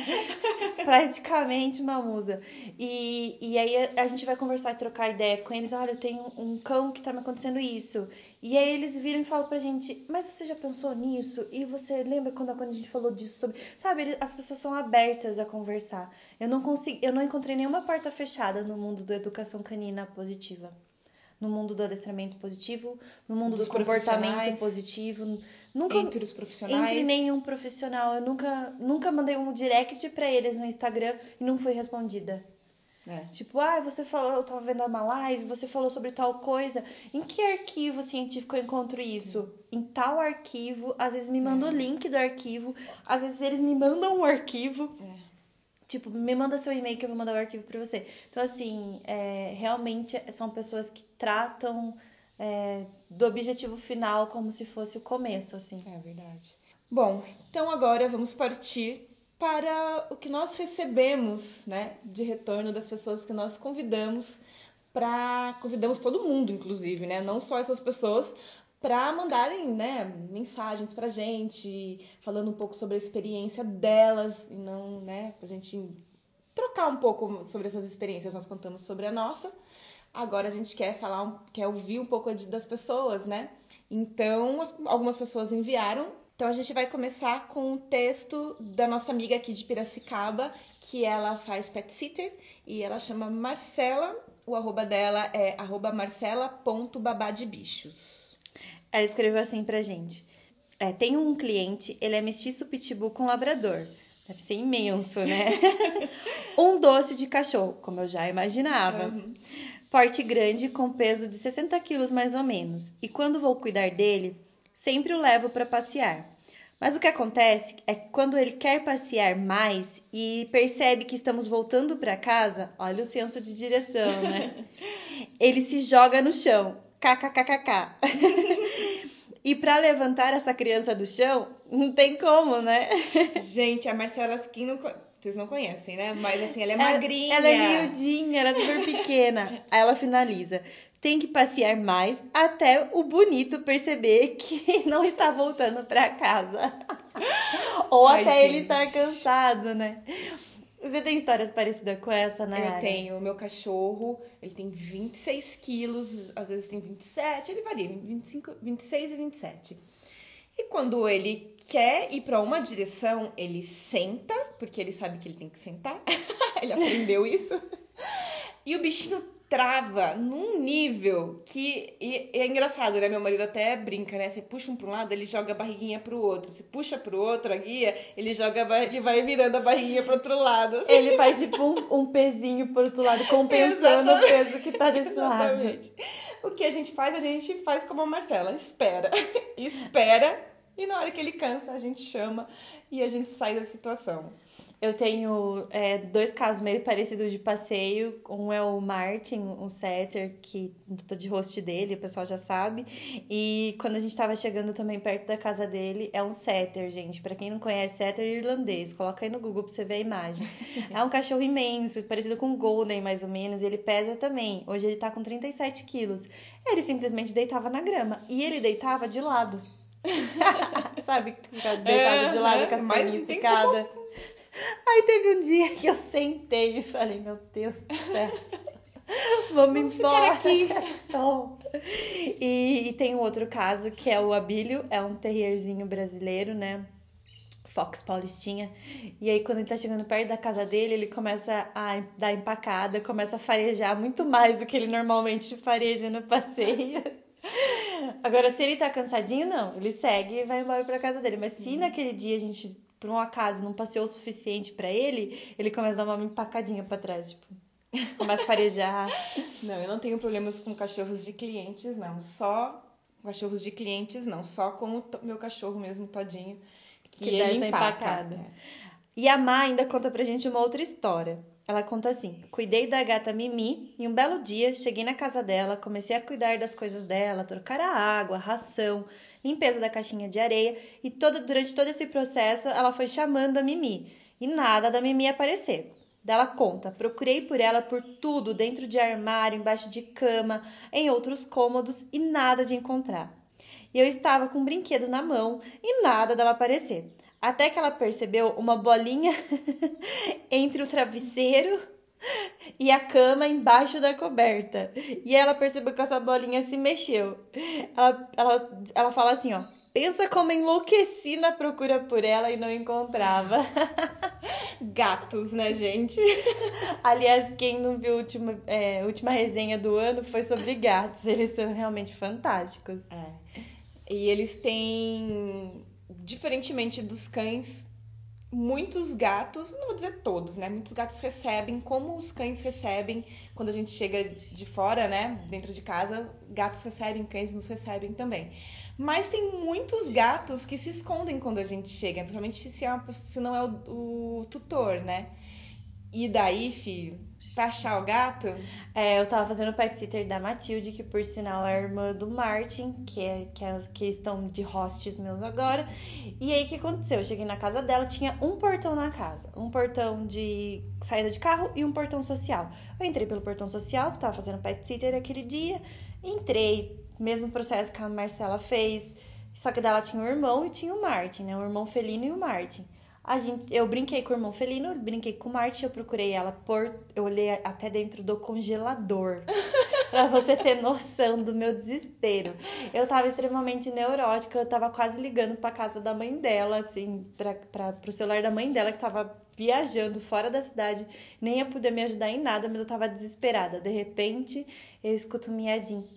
Praticamente uma musa. E, e aí a, a gente vai conversar e trocar ideia com eles. Olha, eu tenho um cão que tá me acontecendo isso. E aí eles viram e falam pra gente, mas você já pensou nisso? E você lembra quando, quando a gente falou disso sobre. Sabe, as pessoas são abertas a conversar. Eu não consigo, eu não encontrei nenhuma porta fechada no mundo da educação canina positiva. No mundo do adestramento positivo, no mundo Dos do comportamento positivo. Nunca, entre os profissionais. Entre nenhum profissional. Eu nunca, nunca mandei um direct para eles no Instagram e não foi respondida. É. Tipo, ah, você falou, eu tava vendo uma live, você falou sobre tal coisa. Em que arquivo científico eu encontro isso? Em tal arquivo, às vezes me mandam é. o link do arquivo, às vezes eles me mandam um arquivo. É. Tipo, me manda seu e-mail que eu vou mandar o arquivo para você. Então, assim, é, realmente são pessoas que tratam é, do objetivo final como se fosse o começo, assim. É verdade. Bom, então agora vamos partir para o que nós recebemos, né, de retorno das pessoas que nós convidamos para convidamos todo mundo, inclusive, né, não só essas pessoas, para mandarem né, mensagens para gente, falando um pouco sobre a experiência delas, e não, né, pra gente trocar um pouco sobre essas experiências. Nós contamos sobre a nossa. Agora a gente quer falar, quer ouvir um pouco das pessoas, né? Então, algumas pessoas enviaram. Então a gente vai começar com o texto da nossa amiga aqui de Piracicaba, que ela faz pet sitter e ela chama Marcela. O arroba dela é arroba marcela.babadebichos. Ela escreveu assim pra gente. É, tem um cliente, ele é mestiço pitbull com labrador. Deve ser imenso, né? *laughs* um doce de cachorro, como eu já imaginava. Uhum. Porte grande, com peso de 60 quilos mais ou menos. E quando vou cuidar dele, sempre o levo para passear. Mas o que acontece é que quando ele quer passear mais e percebe que estamos voltando para casa, olha o senso de direção, né? *laughs* ele se joga no chão. KKKKK. E para levantar essa criança do chão, não tem como, né? Gente, a Marcela Skin não, vocês não conhecem, né? Mas assim, ela é magrinha. Ela, ela é miudinha, ela é super pequena. Aí ela finaliza. Tem que passear mais até o bonito perceber que *laughs* não está voltando para casa. *laughs* Ou Ai, até gente. ele estar cansado, né? Você tem histórias parecidas com essa, né? Eu tenho. O meu cachorro, ele tem 26 quilos, às vezes tem 27, ele varia, 25, 26 e 27. E quando ele quer ir para uma direção, ele senta, porque ele sabe que ele tem que sentar. *laughs* ele aprendeu isso. E o bichinho trava num nível que e, é engraçado, né? Meu marido até brinca, né? Você puxa um para um lado, ele joga a barriguinha para o outro. Se puxa para o outro a guia, ele joga, ele vai virando a barriguinha para outro lado. Assim. *laughs* Ele faz tipo um, um pezinho para outro lado, compensando o peso que tá desse Exatamente. lado. O que a gente faz, a gente faz como a Marcela, espera, *laughs* espera e na hora que ele cansa, a gente chama e a gente sai da situação. Eu tenho é, dois casos meio parecidos de passeio. Um é o Martin, um setter, que tô de host dele, o pessoal já sabe. E quando a gente tava chegando também perto da casa dele, é um setter, gente. Para quem não conhece, setter é irlandês. Coloca aí no Google pra você ver a imagem. *laughs* é um cachorro imenso, parecido com um Golden, mais ou menos. E ele pesa também. Hoje ele tá com 37 quilos. Ele simplesmente deitava na grama. E ele deitava de lado. *laughs* Sabe? Deitado é, de lado, é, com as perninhas picadas. Aí teve um dia que eu sentei e falei, meu Deus do céu. *laughs* Vamos, Vamos embora aqui. *laughs* E, e tem um outro caso que é o Abílio, é um terrierzinho brasileiro, né? Fox Paulistinha. E aí, quando ele tá chegando perto da casa dele, ele começa a dar empacada, começa a farejar muito mais do que ele normalmente fareja no passeio. Agora, se ele tá cansadinho, não. Ele segue e vai embora pra casa dele. Mas se naquele dia a gente por um acaso não passeou o suficiente para ele, ele começa a dar uma empacadinha para trás, tipo, *laughs* começa a farejar. Não, eu não tenho problemas com cachorros de clientes, não. Só cachorros de clientes, não. Só com o meu cachorro mesmo, todinho, que, que ele empaca. É. E a Má ainda conta pra gente uma outra história. Ela conta assim: Cuidei da gata Mimi e um belo dia cheguei na casa dela, comecei a cuidar das coisas dela, trocar a água, ração, limpeza da caixinha de areia e todo, durante todo esse processo ela foi chamando a Mimi e nada da Mimi aparecer. Dela conta, procurei por ela por tudo, dentro de armário, embaixo de cama, em outros cômodos e nada de encontrar. E eu estava com um brinquedo na mão e nada dela aparecer. Até que ela percebeu uma bolinha *laughs* entre o travesseiro e a cama embaixo da coberta. E ela percebeu que essa bolinha se mexeu. Ela, ela, ela fala assim, ó. Pensa como enlouqueci na procura por ela e não encontrava. *laughs* Gatos, né, gente? *laughs* Aliás, quem não viu a última, é, última resenha do ano foi sobre gatos. Eles são realmente fantásticos. É. E eles têm, diferentemente dos cães, muitos gatos, não vou dizer todos, né? Muitos gatos recebem, como os cães recebem quando a gente chega de fora, né? Dentro de casa, gatos recebem, cães nos recebem também. Mas tem muitos gatos que se escondem quando a gente chega, principalmente se, é uma, se não é o, o tutor, né? E daí, filho? Pra achar o gato? É, eu tava fazendo o pet sitter da Matilde, que por sinal é a irmã do Martin, que é que, é, que estão de hosts meus agora. E aí o que aconteceu? Eu cheguei na casa dela, tinha um portão na casa, um portão de saída de carro e um portão social. Eu entrei pelo portão social, tava fazendo pet sitter aquele dia, entrei, mesmo processo que a Marcela fez, só que dela tinha um irmão e tinha o Martin, né? O irmão felino e o Martin. A gente, eu brinquei com o irmão felino, brinquei com Marte, eu procurei ela por. Eu olhei até dentro do congelador. *laughs* pra você ter noção do meu desespero. Eu tava extremamente neurótica, eu tava quase ligando pra casa da mãe dela, assim, pra, pra, pro celular da mãe dela, que tava viajando fora da cidade, nem ia poder me ajudar em nada, mas eu tava desesperada. De repente, eu escuto um miadinho,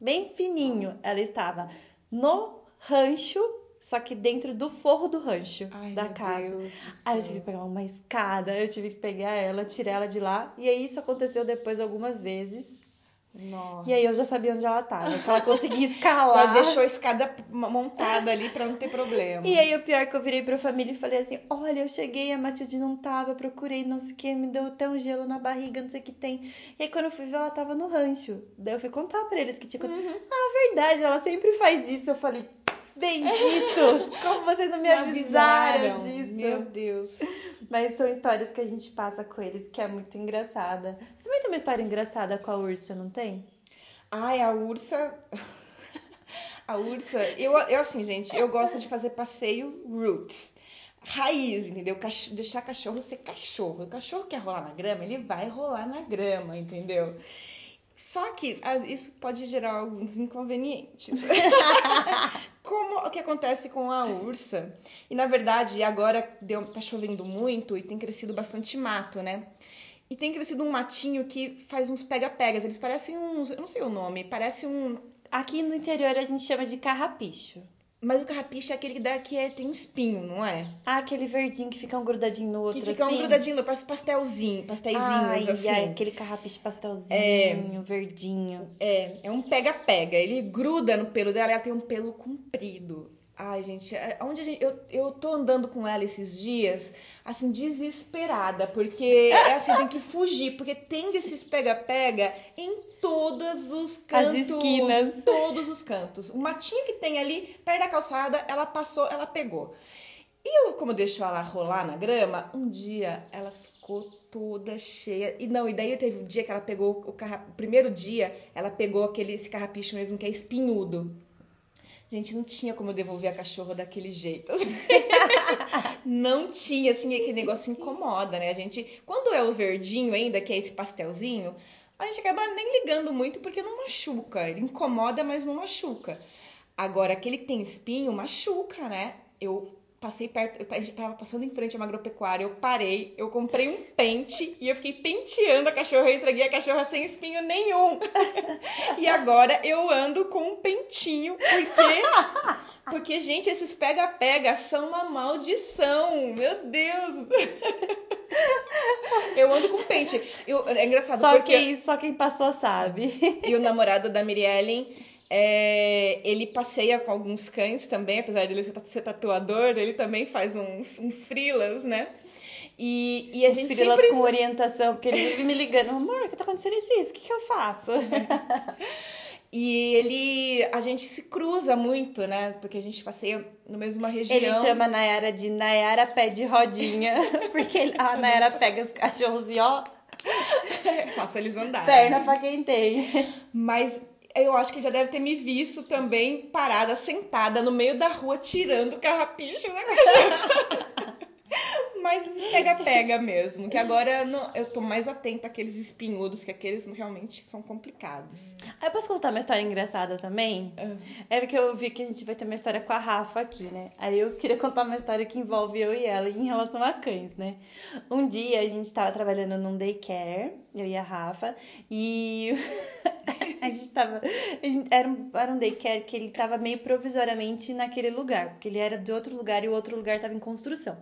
bem fininho. Ela estava no rancho só que dentro do forro do rancho Ai, da casa. Deus Aí eu tive que pegar uma escada, eu tive que pegar ela, tirar ela de lá. E aí isso aconteceu depois algumas vezes. Nossa. E aí eu já sabia onde ela tava, que ela conseguia escalar. *laughs* Já deixou a escada montada ali pra não ter problema. E aí o pior é que eu virei pra família e falei assim: olha, eu cheguei, a Matilde não tava, procurei, não sei o que, me deu até um gelo na barriga, não sei o que tem. E aí quando eu fui ver, ela tava no rancho. Daí eu fui contar pra eles que tinha. Uhum. Ah, verdade, ela sempre faz isso. Eu falei, benditos! Como vocês não me avisaram disso? Meu Deus. Mas são histórias que a gente passa com eles, que é muito engraçada. Você também tem uma história engraçada com a Ursa, não tem? Ai, a ursa. *laughs* A ursa. Eu, eu, assim, gente, eu gosto de fazer passeio roots. Raiz, entendeu? Cach- deixar cachorro ser cachorro. O cachorro quer rolar na grama, ele vai rolar na grama, entendeu? Só que isso pode gerar alguns inconvenientes. *laughs* Como o que acontece com a ursa. E na verdade, agora deu, tá chovendo muito e tem crescido bastante mato, né? E tem crescido um matinho que faz uns pega-pegas. Eles parecem uns. Eu não sei o nome, parece um. Aqui no interior a gente chama de carrapicho. Mas o carrapicho é aquele que, dá, que é, tem um espinho, não é? Ah, aquele verdinho que fica um grudadinho no outro Que fica assim? um grudadinho, parece pastelzinho, pastéisinhos Ai, assim. ai, aquele carrapicho pastelzinho, verdinho. É, é um pega-pega. Ele gruda no pelo dela, ela tem um pelo comprido. Ai, gente, é- onde a gente, eu, eu tô andando com ela esses dias, assim, desesperada, porque é assim, tem que fugir, porque tem desses pega-pega em todos os cantos. esquinas. Todos os cantos. O matinho que tem ali, perto da calçada, ela passou, ela pegou. E eu, como deixo ela rolar na grama, um dia ela ficou toda cheia. E não, e daí teve um dia que ela pegou o carra... o primeiro dia, ela pegou aquele esse carrapicho mesmo que é espinhudo. Gente, não tinha como eu devolver a cachorra daquele jeito. *laughs* não tinha, assim, aquele negócio incomoda, né? A gente, quando é o verdinho ainda, que é esse pastelzinho, a gente acaba nem ligando muito porque não machuca. Ele incomoda, mas não machuca. Agora, aquele que tem espinho, machuca, né? Eu passei perto, eu ta- a gente tava passando em frente a uma agropecuária, eu parei, eu comprei um pente e eu fiquei penteando a cachorra, eu entreguei a cachorra sem espinho nenhum. *laughs* E agora eu ando com um pentinho, porque porque gente, esses pega-pega são uma maldição. Meu Deus. *laughs* Eu ando com pente. Eu- é engraçado Só porque quem, só quem passou sabe. e o namorado da Miriellen, é, ele passeia com alguns cães também, apesar de ele ser- tatuador, ele também faz uns, uns frilas, né? E, e a Os gente frilas sempre... com orientação, porque ele vive me ligando, amor, o que tá acontecendo isso? isso? O que, que eu faço? *laughs* E ele... A gente se cruza muito, né? Porque a gente passeia na mesma região. Ele chama a Nayara de Nayara Pé de Rodinha, *laughs* porque a Nayara pega os cachorros e ó, *laughs* Faço eles andarem. perna pra quem tem. Mas eu acho que ele já deve ter me visto também parada, sentada no meio da rua, tirando carrapicho cachorra. *laughs* Mas pega-pega mesmo, que agora eu, não- eu tô mais atenta àqueles espinhudos, que aqueles realmente são complicados. Aí eu posso contar uma história engraçada também? É porque eu vi que a gente vai ter uma história com a Rafa aqui, né? Aí eu queria contar uma história que envolve eu e ela em relação a cães, né? Um dia a gente tava trabalhando num daycare, eu e a Rafa, e *laughs* *laughs* a gente tava. A gente, era, um, era um daycare que ele tava meio provisoriamente naquele lugar, porque ele era de outro lugar e o outro lugar tava em construção.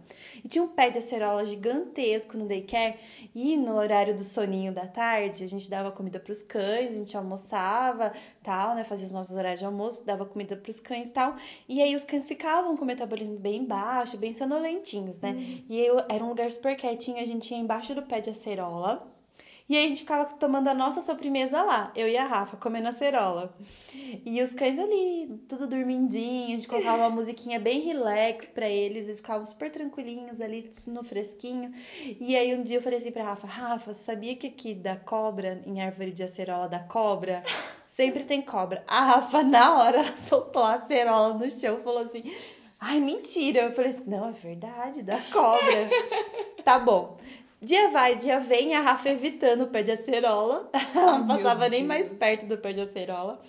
E tinha um pé de acerola gigantesco no daycare, e no horário do soninho da tarde, a gente dava comida pros cães, a gente almoçava, tal, né? Fazia os nossos horários de almoço, dava comida pros cães e tal. E aí os cães ficavam com o metabolismo bem baixo, bem sonolentinhos, né? Uhum. E eu, era um lugar super quietinho, a gente ia embaixo do pé de acerola e aí a gente ficava tomando a nossa sobremesa lá, eu e a Rafa, comendo acerola. E os cães ali, tudo dormindinho, a gente colocava uma musiquinha bem relax para eles, eles ficavam super tranquilinhos ali, no fresquinho. E aí um dia eu falei assim pra Rafa, Rafa, sabia que aqui da cobra, em árvore de acerola da cobra, sempre tem cobra. A Rafa, na hora, ela soltou a acerola no chão e falou assim, ai, mentira. Eu falei assim, não, é verdade, da cobra. tá bom. Dia vai, dia vem, a Rafa evitando o pé de acerola. *laughs* Ela não passava nem mais perto do pé de acerola.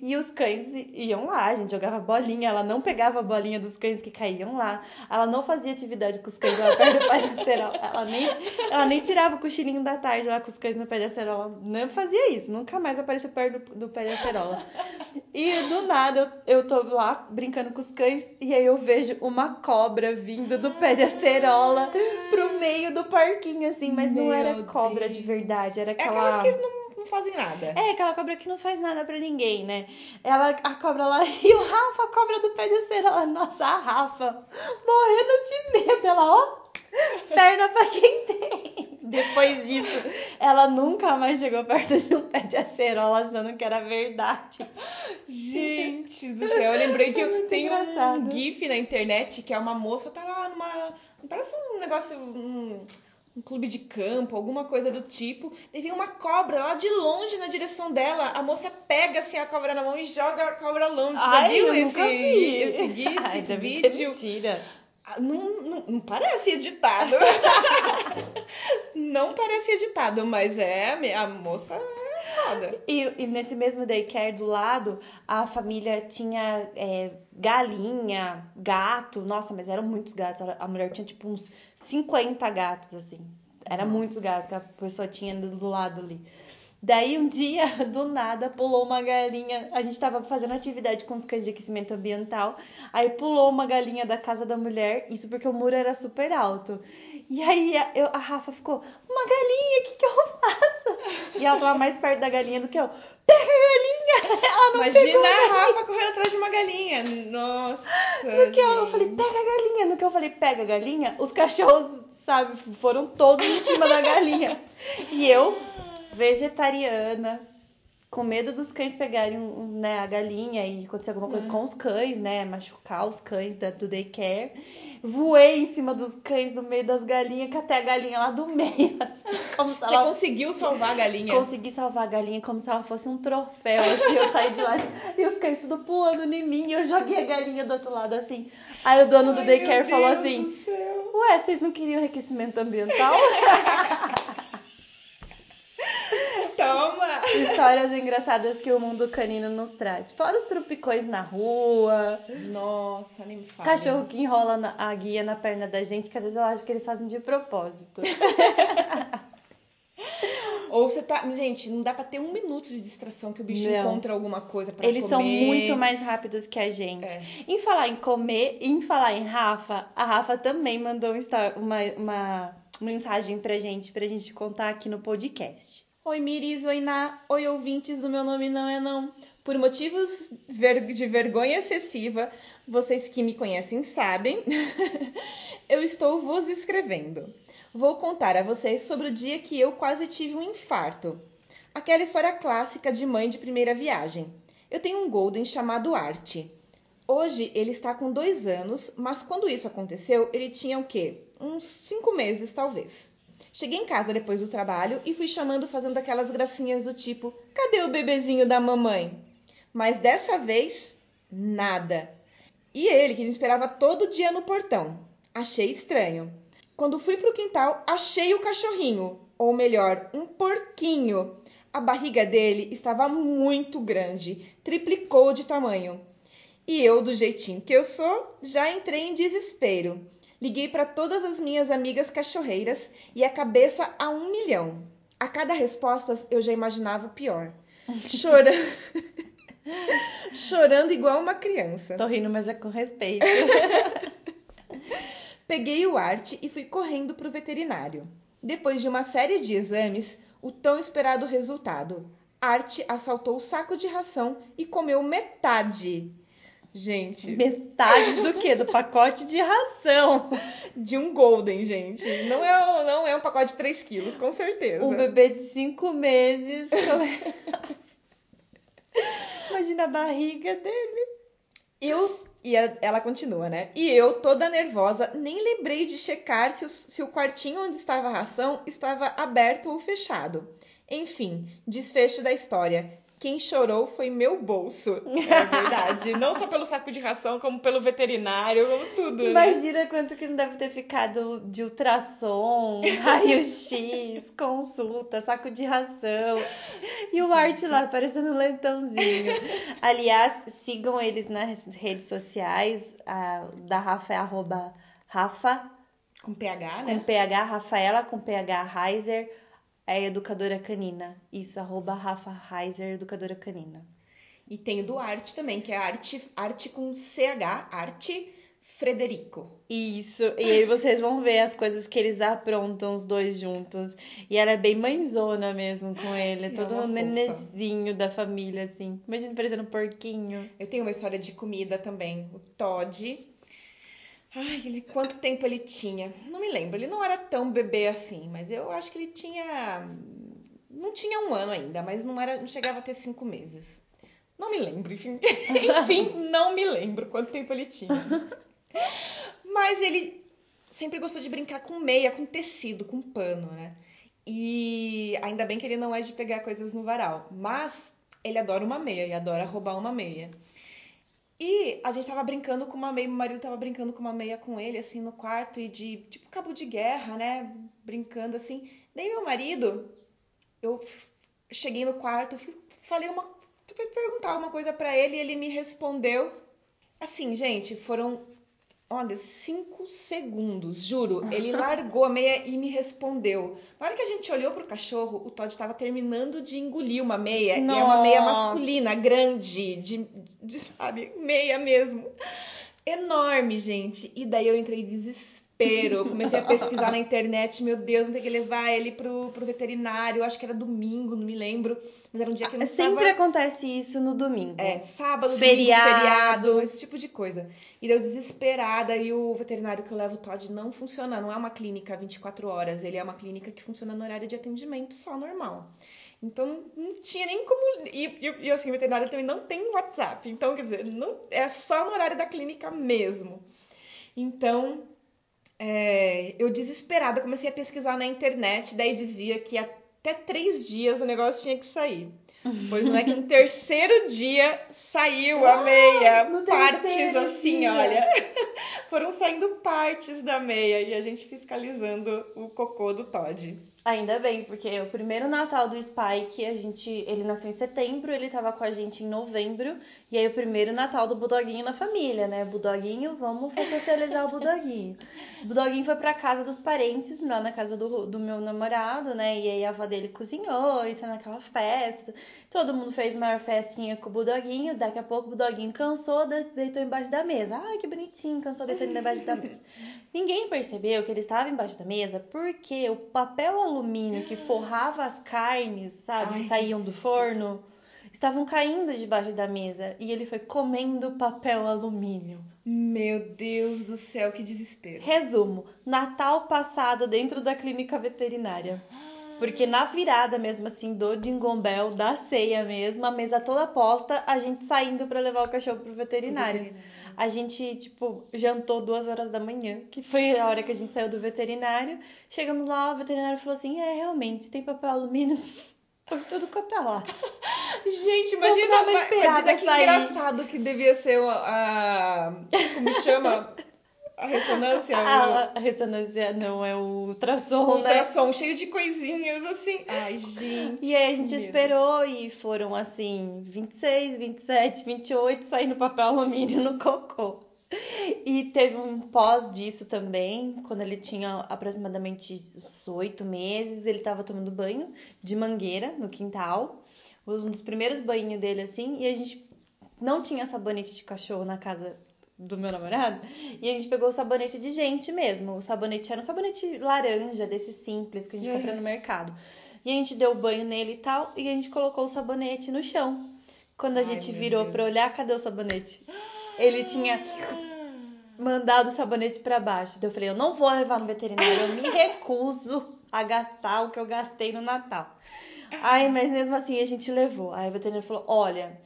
E os cães iam lá, a gente jogava bolinha, ela não pegava a bolinha dos cães que caíam lá. Ela não fazia atividade com os cães lá perto do pé de acerola. Ela nem, ela nem tirava o cochilinho da tarde lá com os cães no pé de acerola. Não fazia isso, nunca mais apareceu perto do, do pé de acerola. E do nada eu, eu tô lá brincando com os cães e aí eu vejo uma cobra vindo do pé de acerola pro meio do parquinho, assim, mas Meu não era cobra Deus. de verdade, era aquela. É aquelas que não não fazem nada. É, aquela cobra que não faz nada pra ninguém, né? Ela, a cobra lá, *laughs* e o Rafa, a cobra do pé de cera, ela, nossa, a Rafa, morrendo de medo, ela, ó, perna pra quem tem. Depois disso, ela nunca mais chegou perto de um pé de acerola achando que era verdade. Gente do *laughs* céu, eu lembrei de é tem um GIF na internet que é uma moça, tá lá numa. Parece um negócio. Um, um clube de campo, alguma coisa do tipo. E vem uma cobra lá de longe na direção dela. A moça pega assim a cobra na mão e joga a cobra longe. Ai, viu eu esse, vi. esse *laughs* GIF, Ai, esse vídeo? mentira. Ah, não, não, não, parece editado. *laughs* não parece editado, mas é a moça foda. E, e nesse mesmo daycare do lado, a família tinha é, galinha, gato. Nossa, mas eram muitos gatos. A mulher tinha tipo uns 50 gatos, assim. Era Nossa. muitos gatos que a pessoa tinha do lado ali. Daí um dia, *laughs* do nada, pulou uma galinha. A gente tava fazendo atividade com os cães de aquecimento ambiental. Aí pulou uma galinha da casa da mulher. Isso porque o muro era super alto. E aí a, eu, a Rafa ficou, uma galinha, o que, que eu faço? E ela tava mais perto da galinha do que eu. Pega a galinha! Ela não Imagina a, a Rafa correndo atrás de uma galinha. Nossa. No que eu falei, pega a galinha. No que eu falei, pega a galinha, os cachorros, sabe, foram todos em cima da galinha. E eu vegetariana, com medo dos cães pegarem né, a galinha e acontecer alguma coisa é. com os cães, né? Machucar os cães da, do daycare. Voei em cima dos cães no meio das galinhas, catei a galinha lá do meio, *laughs* assim, como se ela... Você conseguiu salvar a galinha? Consegui salvar a galinha como se ela fosse um troféu, assim, eu saí de lá e os cães tudo pulando em mim e eu joguei a galinha do outro lado, assim. Aí o dono do Ai, daycare falou assim, ué, vocês não queriam aquecimento ambiental? *laughs* Histórias engraçadas que o mundo canino nos traz. Fora os trupicões na rua. Nossa, nem me fala. Cachorro que enrola a guia na perna da gente, que às vezes eu acho que eles fazem de propósito. *laughs* Ou você tá. Gente, não dá pra ter um minuto de distração que o bicho não. encontra alguma coisa pra Eles comer. são muito mais rápidos que a gente. É. Em falar em comer, em falar em Rafa, a Rafa também mandou uma, uma mensagem pra gente, pra gente contar aqui no podcast. Oi Miris, oi Ná, oi ouvintes do Meu Nome Não É Não. Por motivos de vergonha excessiva, vocês que me conhecem sabem, *laughs* eu estou vos escrevendo. Vou contar a vocês sobre o dia que eu quase tive um infarto. Aquela história clássica de mãe de primeira viagem. Eu tenho um Golden chamado Art. Hoje ele está com dois anos, mas quando isso aconteceu, ele tinha o quê? Uns cinco meses, talvez. Cheguei em casa depois do trabalho e fui chamando fazendo aquelas gracinhas do tipo: cadê o bebezinho da mamãe? Mas dessa vez, nada. E ele, que me esperava todo dia no portão. Achei estranho. Quando fui pro quintal, achei o cachorrinho, ou melhor, um porquinho. A barriga dele estava muito grande, triplicou de tamanho. E eu, do jeitinho que eu sou, já entrei em desespero. Liguei para todas as minhas amigas cachorreiras e a cabeça a um milhão. A cada resposta eu já imaginava o pior. *laughs* chorando. chorando igual uma criança. Tô rindo, mas é com respeito. *laughs* Peguei o arte e fui correndo pro veterinário. Depois de uma série de exames, o tão esperado resultado. Arte assaltou o saco de ração e comeu metade. Gente. Metade do quê? Do *laughs* pacote de ração. De um Golden, gente. Não é, não é um pacote de 3 quilos, com certeza. Um bebê de 5 meses. *laughs* Imagina a barriga dele. Eu. E ela continua, né? E eu, toda nervosa, nem lembrei de checar se o, se o quartinho onde estava a ração estava aberto ou fechado. Enfim, desfecho da história. Quem chorou foi meu bolso. É verdade. não só pelo saco de ração, como pelo veterinário, como tudo. né? Imagina quanto que não deve ter ficado de ultrassom, *laughs* raio-x, consulta, saco de ração. E o Art lá parecendo um lentãozinho. *laughs* Aliás, sigam eles nas redes sociais. A da Rafa é arroba Rafa, Com PH, com né? PH, Rafaela com PH Heiser, é educadora canina. Isso, arroba Rafa Heiser, educadora canina. E tem o do Arte também, que é arte, arte com CH, Arte Frederico. Isso, e aí vocês vão ver as coisas que eles aprontam os dois juntos. E ela é bem mãezona mesmo com ele, é todo um nenezinho da família, assim. Imagina parecendo um porquinho. Eu tenho uma história de comida também. O Todd. Ai, ele, quanto tempo ele tinha? Não me lembro. Ele não era tão bebê assim, mas eu acho que ele tinha. Não tinha um ano ainda, mas não era, não chegava a ter cinco meses. Não me lembro, enfim. *laughs* enfim, não me lembro quanto tempo ele tinha. *laughs* Mas ele sempre gostou de brincar com meia, com tecido, com pano, né? E ainda bem que ele não é de pegar coisas no varal. Mas ele adora uma meia e adora roubar uma meia. E a gente tava brincando com uma meia, meu marido tava brincando com uma meia com ele, assim, no quarto, e de, tipo, cabo de guerra, né? Brincando assim. Daí meu marido, eu cheguei no quarto, fui, falei uma. Fui perguntar uma coisa pra ele e ele me respondeu. Assim, gente, foram. Olha, cinco segundos, juro. Ele *laughs* largou a meia e me respondeu. Na hora que a gente olhou pro cachorro, o Todd estava terminando de engolir uma meia. E é uma meia Nossa. masculina, grande, de, de, sabe, meia mesmo. Enorme, gente. E daí eu entrei em desespero. Eu comecei a pesquisar na internet. Meu Deus, vou ter que levar ele pro, pro veterinário. Eu acho que era domingo, não me lembro. Mas era um dia que eu não Sempre estava... acontece isso no domingo. É, sábado, Feriado. domingo, feriado, esse tipo de coisa. E eu desesperada, e o veterinário que eu levo o Todd não funciona, não é uma clínica 24 horas, ele é uma clínica que funciona no horário de atendimento só normal. Então não tinha nem como. E, e, e, assim, o veterinário também não tem WhatsApp. Então, quer dizer, não, é só no horário da clínica mesmo. Então, é, eu desesperada comecei a pesquisar na internet, daí dizia que até três dias o negócio tinha que sair. Pois não é que no *laughs* terceiro dia saiu a meia, no partes assim, dia. olha. *laughs* Foram saindo partes da meia e a gente fiscalizando o cocô do Todd. Ainda bem, porque o primeiro Natal do Spike, a gente, ele nasceu em setembro, ele tava com a gente em novembro, e aí o primeiro Natal do Budoguinho na família, né? Budoguinho, vamos socializar o Budoguinho. *laughs* O Budoguinho foi pra casa dos parentes, lá na casa do, do meu namorado, né? E aí a avó dele cozinhou e tá naquela festa. Todo mundo fez maior festinha com o Budoguinho, daqui a pouco o Budoguinho cansou, de- deitou embaixo da mesa. Ai, que bonitinho, cansou deitando embaixo da mesa. *laughs* Ninguém percebeu que ele estava embaixo da mesa porque o papel alumínio que forrava as carnes, sabe, Ai, que saíam do forno, estavam caindo debaixo da mesa e ele foi comendo papel alumínio. Meu Deus do céu, que desespero. Resumo: Natal passado dentro da clínica veterinária. Porque na virada mesmo assim do Jingle Bell, da ceia mesmo, a mesa toda posta, a gente saindo pra levar o cachorro pro veterinário. A gente, tipo, jantou duas horas da manhã, que foi a hora que a gente saiu do veterinário. Chegamos lá, o veterinário falou assim: é, realmente, tem papel alumínio por tudo quanto é lá. Gente, imagina imagina que sair. engraçado que devia ser a. Como chama? A ressonância? A, *laughs* a ressonância não é o o ultrassom, o né? ultrassom cheio de coisinhas assim. Ai, gente. E aí a gente esperou e foram assim, 26, 27, 28 saindo papel alumínio no cocô. E teve um pós disso também, quando ele tinha aproximadamente uns oito meses, ele estava tomando banho de mangueira no quintal. um dos primeiros banhinhos dele assim, e a gente não tinha sabonete de cachorro na casa do meu namorado, e a gente pegou o sabonete de gente mesmo. O sabonete era um sabonete laranja, desse simples que a gente compra no mercado. E a gente deu banho nele e tal, e a gente colocou o sabonete no chão. Quando a Ai, gente virou Deus. pra olhar, cadê o sabonete? Ele tinha mandado o sabonete pra baixo. Daí eu falei, eu não vou levar no veterinário, eu me *laughs* recuso a gastar o que eu gastei no Natal. Ai, mas mesmo assim a gente levou. Aí o veterinário falou, olha,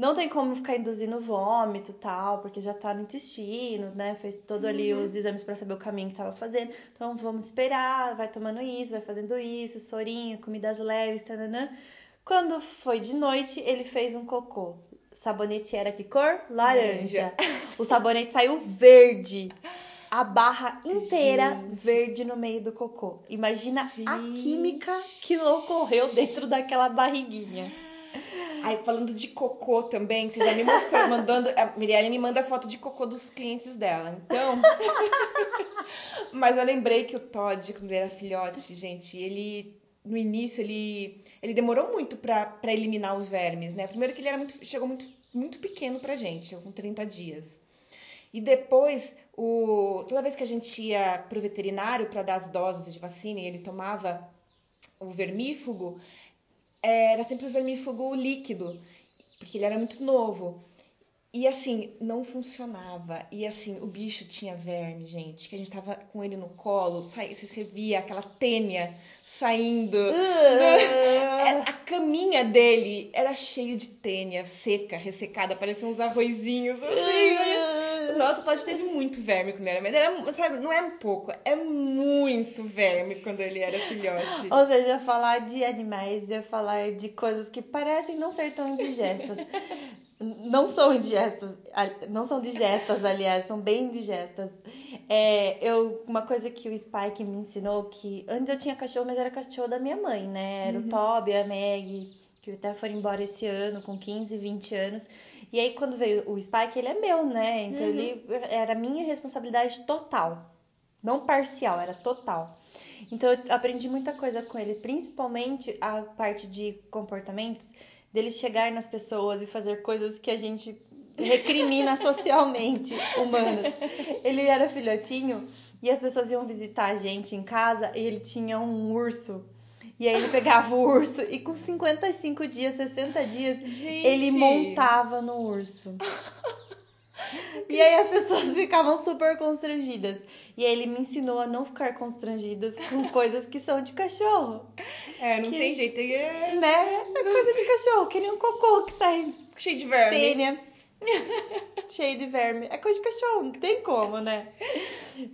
não tem como ficar induzindo vômito e tal, porque já tá no intestino, né? Fez todo ali os exames pra saber o caminho que tava fazendo. Então vamos esperar, vai tomando isso, vai fazendo isso, sorinho, comidas leves, tananã. Quando foi de noite, ele fez um cocô. Sabonete era que cor? Laranja. *laughs* O sabonete saiu verde. A barra inteira Gente. verde no meio do cocô. Imagina a Gente. química que ocorreu dentro daquela barriguinha. Aí, falando de cocô também, você já me mostrou, mandando. A Mirielle me manda foto de cocô dos clientes dela. Então. *laughs* Mas eu lembrei que o Todd, quando ele era filhote, gente, ele. No início, ele, ele demorou muito pra eliminar os vermes, né? Primeiro que ele era muito, chegou muito, muito pequeno pra gente, com 30 dias. E depois, o, toda vez que a gente ia pro veterinário para dar as doses de vacina e ele tomava o vermífugo, era sempre o vermífugo líquido, porque ele era muito novo. E assim, não funcionava. E assim, o bicho tinha verme, gente, que a gente tava com ele no colo, você via aquela tênia saindo. Era- *laughs* a caminha dele era cheia de tênia, seca, ressecada, parecia uns arrozinhos. Assim, *laughs* Nossa, o Todd teve muito verme quando era, mas era, sabe, não é um pouco, é muito verme quando ele era filhote. Ou seja, falar de animais é falar de coisas que parecem não ser tão indigestas. *laughs* não são indigestas, não são digestas, aliás, são bem indigestas. É, eu, uma coisa que o Spike me ensinou, que antes eu tinha cachorro, mas era cachorro da minha mãe, né? Era o Toby, a Meg, que até foram embora esse ano, com 15, 20 anos. E aí, quando veio o Spike, ele é meu, né? Então, ele era minha responsabilidade total. Não parcial, era total. Então eu aprendi muita coisa com ele, principalmente a parte de comportamentos, dele chegar nas pessoas e fazer coisas que a gente recrimina socialmente humanas. Ele era filhotinho e as pessoas iam visitar a gente em casa e ele tinha um urso. E aí ele pegava o urso e com 55 dias, 60 dias, Gente. ele montava no urso. E aí as pessoas ficavam super constrangidas. E aí ele me ensinou a não ficar constrangidas com coisas que são de cachorro. É, não Que- tem jeito, é Né? É coisa de cachorro, que nem um cocô que sai cheio de verme. tênia, *laughs* cheio de verme. É coisa de cachorro, não tem como, né?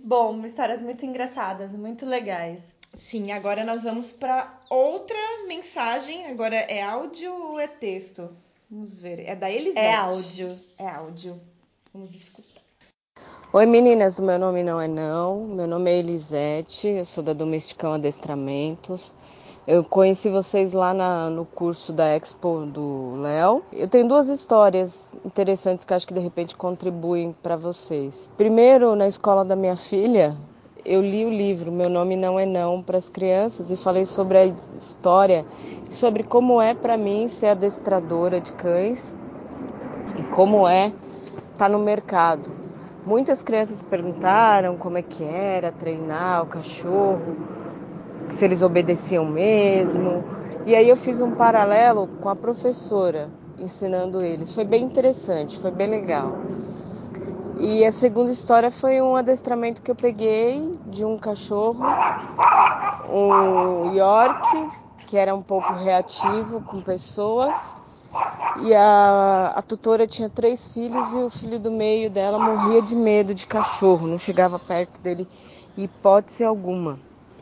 Bom, histórias muito engraçadas, muito legais. Sim, agora nós vamos para outra mensagem. Agora é áudio ou é texto? Vamos ver. É da Elisete. É áudio. É áudio. Vamos escutar. Oi meninas, o meu nome não é não, meu nome é Elisete, eu sou da Domesticão Adestramentos. Eu conheci vocês lá na- no curso da Expo do Léo. Eu tenho duas histórias interessantes que acho que de repente contribuem para vocês. Primeiro, na escola da minha filha, eu li o livro Meu Nome Não É Não para as crianças e falei sobre a história, sobre como é para mim ser adestradora de cães e como é estar no mercado. Muitas crianças perguntaram como é que era treinar o cachorro, se eles obedeciam mesmo. E aí eu fiz um paralelo com a professora ensinando eles. Foi bem interessante, foi bem legal. E a segunda história foi um adestramento que eu peguei de um cachorro, um York, que era um pouco reativo com pessoas. E a, a tutora tinha três filhos e o filho do meio dela morria de medo de cachorro, não chegava perto dele, hipótese alguma.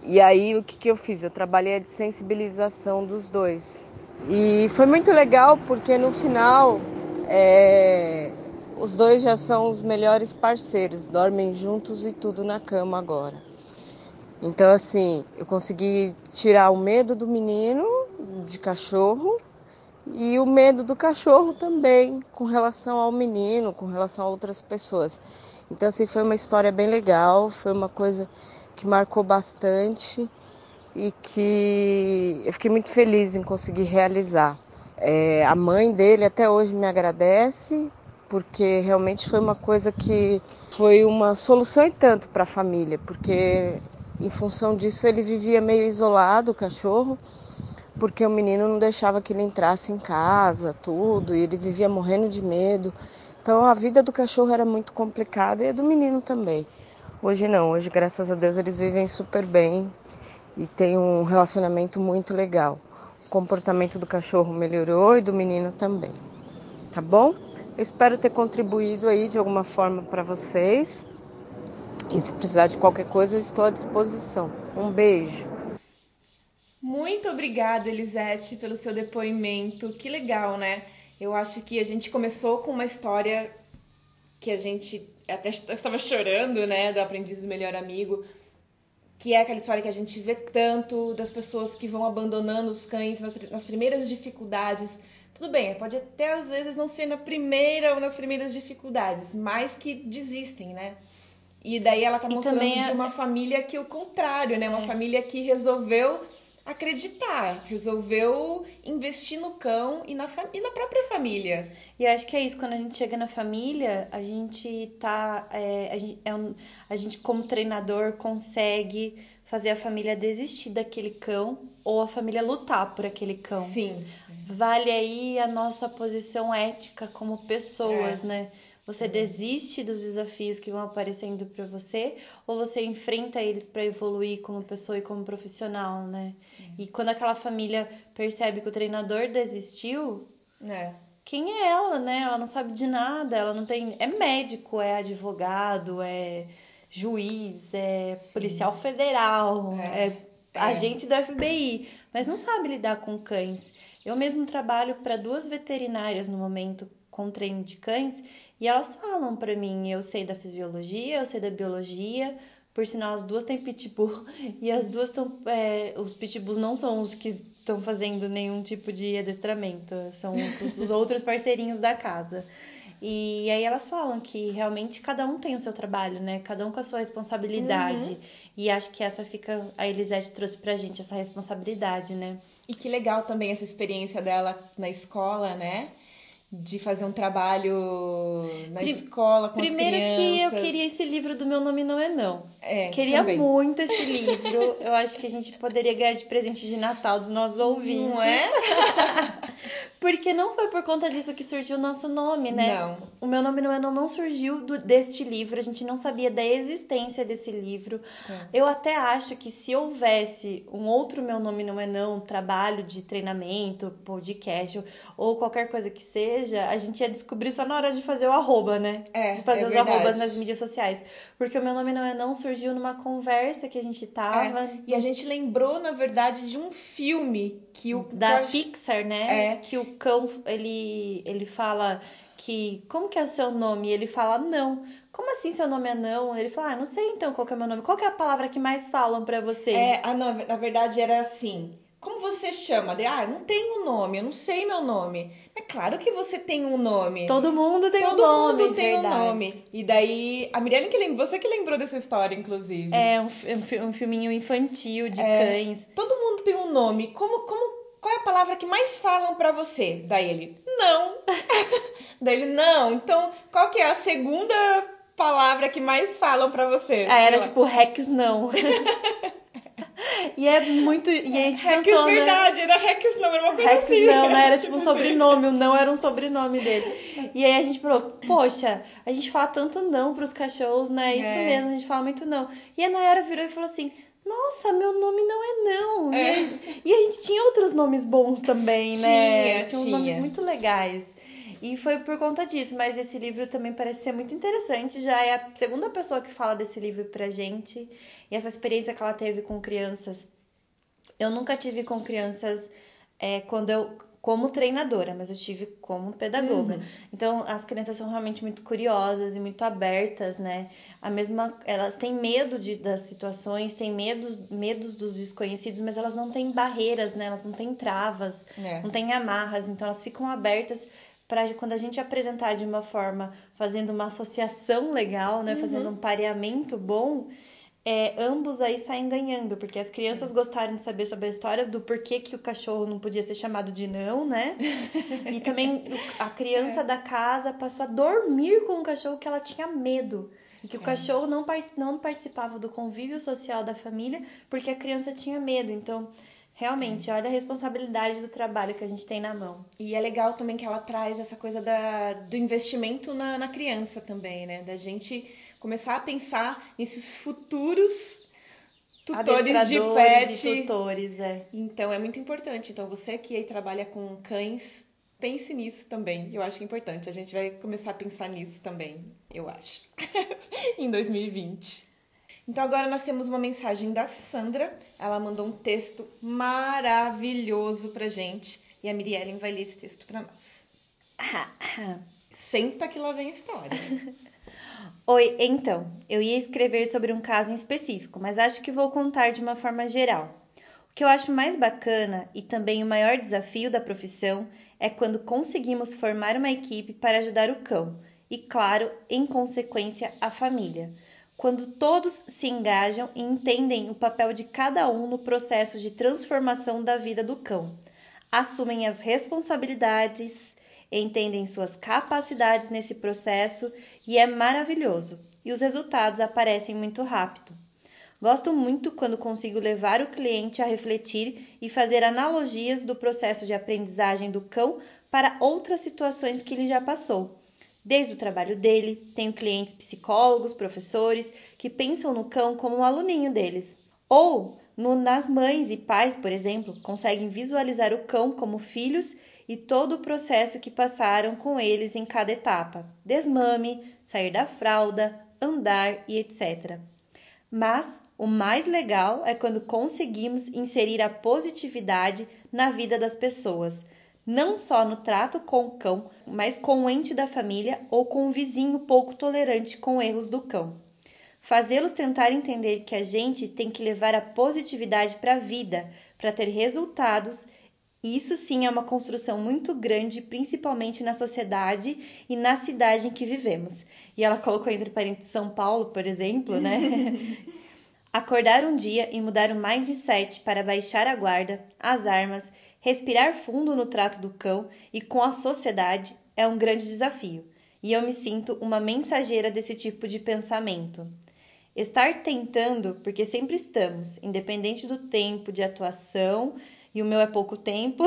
E aí o que, que eu fiz? Eu trabalhei a sensibilização dos dois. E foi muito legal porque no final é, os dois já são os melhores parceiros, dormem juntos e tudo na cama agora. Então assim, eu consegui tirar o medo do menino de cachorro e o medo do cachorro também com relação ao menino, com relação a outras pessoas. Então assim foi uma história bem legal, foi uma coisa que marcou bastante e que eu fiquei muito feliz em conseguir realizar. É, a mãe dele até hoje me agradece, porque realmente foi uma coisa que foi uma solução e tanto para a família, porque em função disso ele vivia meio isolado, o cachorro, porque o menino não deixava que ele entrasse em casa, tudo, e ele vivia morrendo de medo. Então a vida do cachorro era muito complicada e a do menino também. Hoje não, hoje graças a Deus eles vivem super bem e tem um relacionamento muito legal. O comportamento do cachorro melhorou e do menino também. Tá bom? Eu espero ter contribuído aí de alguma forma para vocês. E se precisar de qualquer coisa, eu estou à disposição. Um beijo. Muito obrigada, Elisete, pelo seu depoimento. Que legal, né? Eu acho que a gente começou com uma história que a gente até estava chorando, né, do aprendiz do melhor amigo, que é aquela história que a gente vê tanto das pessoas que vão abandonando os cães nas, nas primeiras dificuldades tudo bem, pode até às vezes não ser na primeira ou nas primeiras dificuldades, mas que desistem, né? E daí ela tá mostrando de uma família que é o contrário, né? Uma é. família que resolveu acreditar, resolveu investir no cão e na, e na própria família. E eu acho que é isso, quando a gente chega na família, a gente tá. É, a, gente, é um, a gente, como treinador, consegue fazer a família desistir daquele cão ou a família lutar por aquele cão. Sim vale aí a nossa posição ética como pessoas, é. né? Você desiste dos desafios que vão aparecendo para você ou você enfrenta eles para evoluir como pessoa e como profissional, né? E quando aquela família percebe que o treinador desistiu, é. quem é ela, né? Ela não sabe de nada, ela não tem. É médico, é advogado, é juiz, é Sim. policial federal, é, é, é agente do FBI, mas não sabe lidar com cães. Eu mesmo trabalho para duas veterinárias no momento com treino de cães e elas falam para mim, eu sei da fisiologia, eu sei da biologia, por sinal as duas têm pitbull *laughs* e as duas estão, é, os pitbulls não são os que estão fazendo nenhum tipo de adestramento, são os, os outros parceirinhos da casa. E aí elas falam que realmente cada um tem o seu trabalho, né? Cada um com a sua responsabilidade. Uhum. E acho que essa fica. A Elisete trouxe pra gente essa responsabilidade, né? E que legal também essa experiência dela na escola, né? De fazer um trabalho na Pri escola com Primeiro as crianças. que eu queria esse livro do Meu Nome Não É Não. É, queria também. muito esse *laughs* livro. Eu acho que a gente poderia ganhar de presente de Natal dos nossos ouvintes. Não é? *laughs* Porque não foi por conta disso que surgiu o nosso nome, né? Não. O Meu Nome Não É Não não surgiu do, deste livro. A gente não sabia da existência desse livro. É. Eu até acho que se houvesse um outro Meu Nome Não É Não, trabalho de treinamento, podcast ou qualquer coisa que seja, seja, a gente ia descobrir só na hora de fazer o arroba, né? É. De fazer é os verdade. arrobas nas mídias sociais. Porque o meu nome não é não surgiu numa conversa que a gente tava. É. E a gente lembrou, na verdade, de um filme que o. Da Pixar, né? É. Que o cão, ele, ele fala que. Como que é o seu nome? E ele fala, não. Como assim seu nome é não? Ele fala, ah, não sei então qual que é o meu nome. Qual que é a palavra que mais falam para você? É, ah, não, na verdade era assim. Como você chama? De, ah, não tenho nome, eu não sei meu nome. É claro que você tem um nome. Todo mundo tem Todo um nome. Todo mundo tem verdade. um nome. E daí, a Mirelle que você que lembrou dessa história, inclusive. É, um, um filminho infantil de é, cães. Todo mundo tem um nome. Como, como, qual é a palavra que mais falam para você? Daí ele, não. *laughs* daí ele, não. Então, qual que é a segunda palavra que mais falam para você? Ah, era tipo Rex não. *laughs* E é muito. E a gente Rex, pensou, verdade, né? era Rex não, era uma coisa Rex assim. não, né? Era tipo um *laughs* sobrenome, o não era um sobrenome dele. E aí a gente falou, poxa, a gente fala tanto não pros cachorros, né? Isso É. mesmo, a gente fala muito não. E a Nayara virou e falou assim. Nossa, meu nome não é não. E, É. aí- e a gente tinha outros nomes bons também, né? Tinha, uns tinha. nomes muito legais. E foi por conta disso, mas esse livro também parece ser muito interessante. Já é a segunda pessoa que fala desse livro pra gente. E essa experiência que ela teve com crianças. Eu nunca tive com crianças é, quando eu como treinadora, mas eu tive como pedagoga. Uhum. Então as crianças são realmente muito curiosas e muito abertas, né? A mesma, elas têm medo de, das situações, têm medos, medos dos desconhecidos, mas elas não têm barreiras, né? Elas não têm travas, É. não têm amarras, então elas ficam abertas para quando a gente apresentar de uma forma, fazendo uma associação legal, né? Fazendo um pareamento bom, é, ambos aí saem ganhando, porque as crianças gostaram de saber sobre a história do porquê que o cachorro não podia ser chamado de não, né? *laughs* E também a criança da casa passou a dormir com o cachorro que ela tinha medo. E que o cachorro não, não participava do convívio social da família porque a criança tinha medo. Então, Realmente, olha a responsabilidade do trabalho que a gente tem na mão. E é legal também que ela traz essa coisa da, do investimento na, na criança também, né? Da gente começar a pensar nesses futuros tutores de pet. E tutores, é. Então é muito importante. Então você que aí trabalha com cães, pense nisso também. Eu acho que é importante. A gente vai começar a pensar nisso também, eu acho. *laughs* em 2020. Então agora nós temos uma mensagem da Sandra. Ela mandou um texto maravilhoso pra gente e a Miriellen vai ler esse texto para nós. *laughs* Senta que lá vem a história. *laughs* Oi, então, eu ia escrever sobre um caso em específico, mas acho que vou contar de uma forma geral. O que eu acho mais bacana e também o maior desafio da profissão é quando conseguimos formar uma equipe para ajudar o cão e, claro, em consequência, a família quando todos se engajam e entendem o papel de cada um no processo de transformação da vida do cão, assumem as responsabilidades, entendem suas capacidades nesse processo e é maravilhoso, e os resultados aparecem muito rápido. Gosto muito quando consigo levar o cliente a refletir e fazer analogias do processo de aprendizagem do cão para outras situações que ele já passou Desde o trabalho dele, tenho clientes psicólogos, professores que pensam no cão como um aluninho deles. Ou no, nas mães e pais, por exemplo, conseguem visualizar o cão como filhos e todo o processo que passaram com eles em cada etapa: desmame, sair da fralda, andar e etc. Mas o mais legal é quando conseguimos inserir a positividade na vida das pessoas, não só no trato com o cão, mas com o ente da família ou com o vizinho pouco tolerante com erros do cão. Fazê-los tentar entender que a gente tem que levar a positividade para a vida, para ter resultados. Isso sim é uma construção muito grande, principalmente na sociedade e na cidade em que vivemos. E ela colocou entre parênteses São Paulo, por exemplo, né? *laughs* Acordar um dia e mudar o mindset para baixar a guarda, as armas Respirar fundo no trato do cão e com a sociedade é um grande desafio, e eu me sinto uma mensageira desse tipo de pensamento. Estar tentando, porque sempre estamos, independente do tempo de atuação, e o meu é pouco tempo,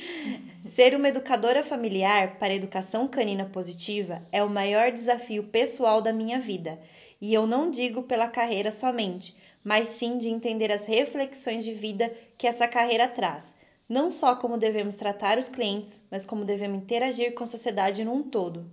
*laughs* ser uma educadora familiar para a educação canina positiva é o maior desafio pessoal da minha vida. E eu não digo pela carreira somente, mas sim de entender as reflexões de vida que essa carreira traz não só como devemos tratar os clientes, mas como devemos interagir com a sociedade num todo.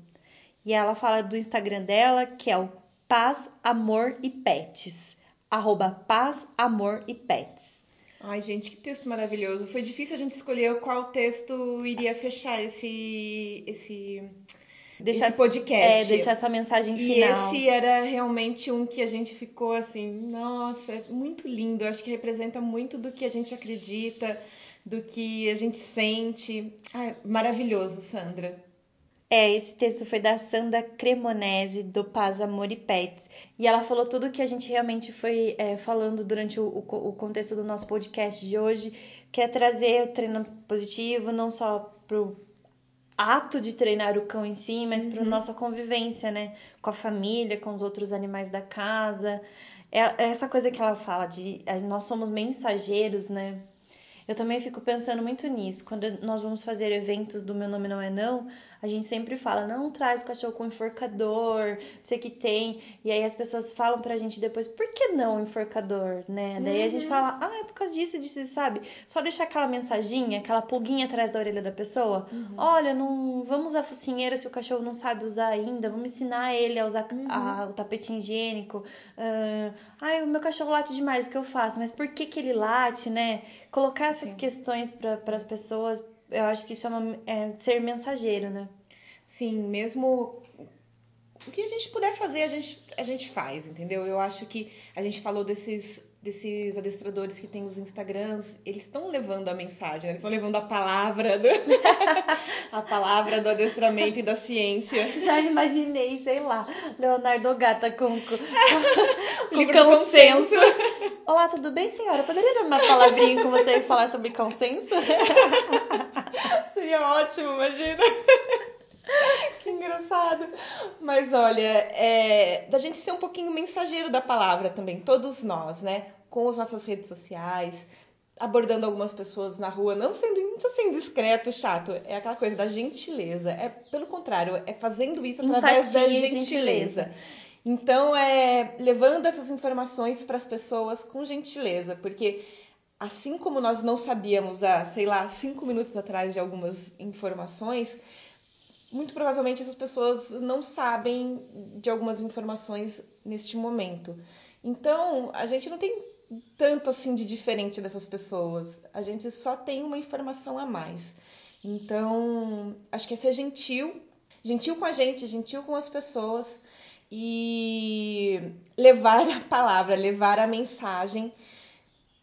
E ela fala do Instagram dela, que é o Paz, Amor e Pets. Arroba Paz, Amor e Pets. Ai, gente, que texto maravilhoso. Foi difícil a gente escolher qual texto iria fechar esse, esse, deixar, esse podcast. É, deixar essa mensagem final. E esse era realmente um que a gente ficou assim, nossa, é muito lindo. Acho que representa muito do que a gente acredita do que a gente sente. Ah, maravilhoso, Sandra. É, esse texto foi da Sandra Cremonese, do Paz, Amor e Pets. E ela falou tudo que a gente realmente foi é, falando durante o, o, o, contexto do nosso podcast de hoje, que é trazer o treino positivo, não só pro ato de treinar o cão em si, mas uhum. para nossa convivência, né? Com a família, com os outros animais da casa. É, é essa coisa que ela fala de nós somos mensageiros, né? Eu também fico pensando muito nisso. Quando nós vamos fazer eventos do Meu Nome Não É Não, a gente sempre fala, não traz o cachorro com enforcador, sei que tem. E aí as pessoas falam pra gente depois, por que não enforcador, né? Uhum. Daí a gente uhum. fala, ah, é por causa disso, disso, sabe? Só deixar aquela mensaginha, aquela pulguinha atrás da orelha da pessoa. Uhum. Olha, não vamos usar focinheira se o cachorro não sabe usar ainda, vamos ensinar ele a usar uhum. a, o tapete higiênico. Uh, ai, o meu cachorro late demais, o que eu faço? Mas por que que ele late, né? Colocar essas Sim. questões para as pessoas eu acho que isso é, uma, é ser mensageiro, né? Sim, mesmo o que a gente puder fazer, a gente, a gente faz, entendeu? Eu acho que a gente falou desses desses adestradores que têm os Instagrams, eles estão levando a mensagem, eles estão levando a palavra do, *laughs* a palavra do adestramento e da ciência. Já imaginei, sei lá, Leonardo Gata com, com, *laughs* com Livro do consenso. Olá, tudo bem, senhora? Poderia dar uma palavrinha com você e falar sobre consenso? *laughs* Seria ótimo, imagina. *laughs* Que engraçado. Mas olha, é, da gente ser um pouquinho mensageiro da palavra também, todos nós, né? Com as nossas redes sociais, abordando algumas pessoas na rua, não sendo, não tô sendo discreto, chato, é aquela coisa da gentileza. É pelo contrário, é fazendo isso através Empatia da gentileza. gentileza. Então, é levando essas informações para as pessoas com gentileza, porque assim como nós não sabíamos há, sei lá, cinco minutos atrás de algumas informações, muito provavelmente essas pessoas não sabem de algumas informações neste momento. Então, a gente não tem tanto assim de diferente dessas pessoas. A gente só tem uma informação a mais. Então, acho que é ser gentil, gentil com a gente, gentil com as pessoas e levar a palavra, levar a mensagem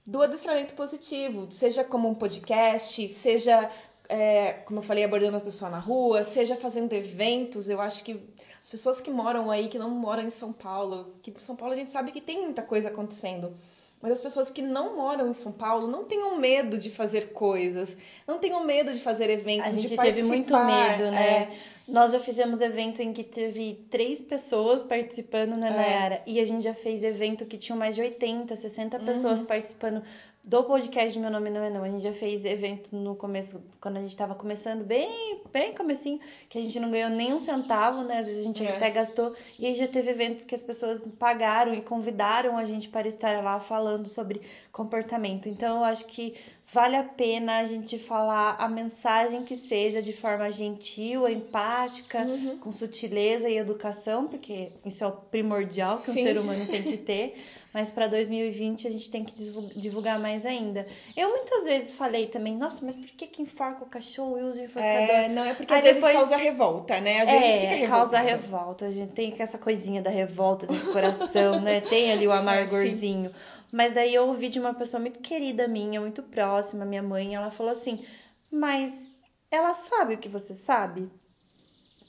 do adestramento positivo, seja como um podcast, seja, é, como eu falei, abordando a pessoa na rua, seja fazendo eventos. Eu acho que as pessoas que moram aí, que não moram em São Paulo, que São Paulo a gente sabe que tem muita coisa acontecendo. Mas as pessoas que não moram em São Paulo não tenham medo de fazer coisas, não tenham medo de fazer eventos, A gente de teve muito participar, medo, né? é. Nós já fizemos evento em que teve três pessoas participando, né, É. Nayara? E a gente já fez evento que tinham mais de 80, 60 Uhum. pessoas participando do podcast Meu Nome Não É Não. A gente já fez evento no começo, quando a gente tava começando, bem, bem comecinho, que a gente não ganhou nem um centavo, né? Às vezes a gente É. até gastou. E aí já teve eventos que as pessoas pagaram e convidaram a gente para estar lá falando sobre comportamento. Então eu acho que vale a pena a gente falar a mensagem que seja de forma gentil, empática, Uhum. com sutileza e educação, porque isso é o primordial que um Sim. ser humano tem que ter. *laughs* Mas para 2020 a gente tem que divul- divulgar mais ainda. Eu muitas vezes falei também, nossa, mas por que que enforca o cachorro e usa o enforcador? É, não é porque Aí às vezes depois- causa revolta, né? A gente fica É, causa revoltado. revolta. A gente tem essa coisinha da revolta dentro do coração, né? Tem ali o *laughs* amargorzinho. Mas daí eu ouvi de uma pessoa muito querida minha, muito próxima, minha mãe, ela falou assim: Mas ela sabe o que você sabe?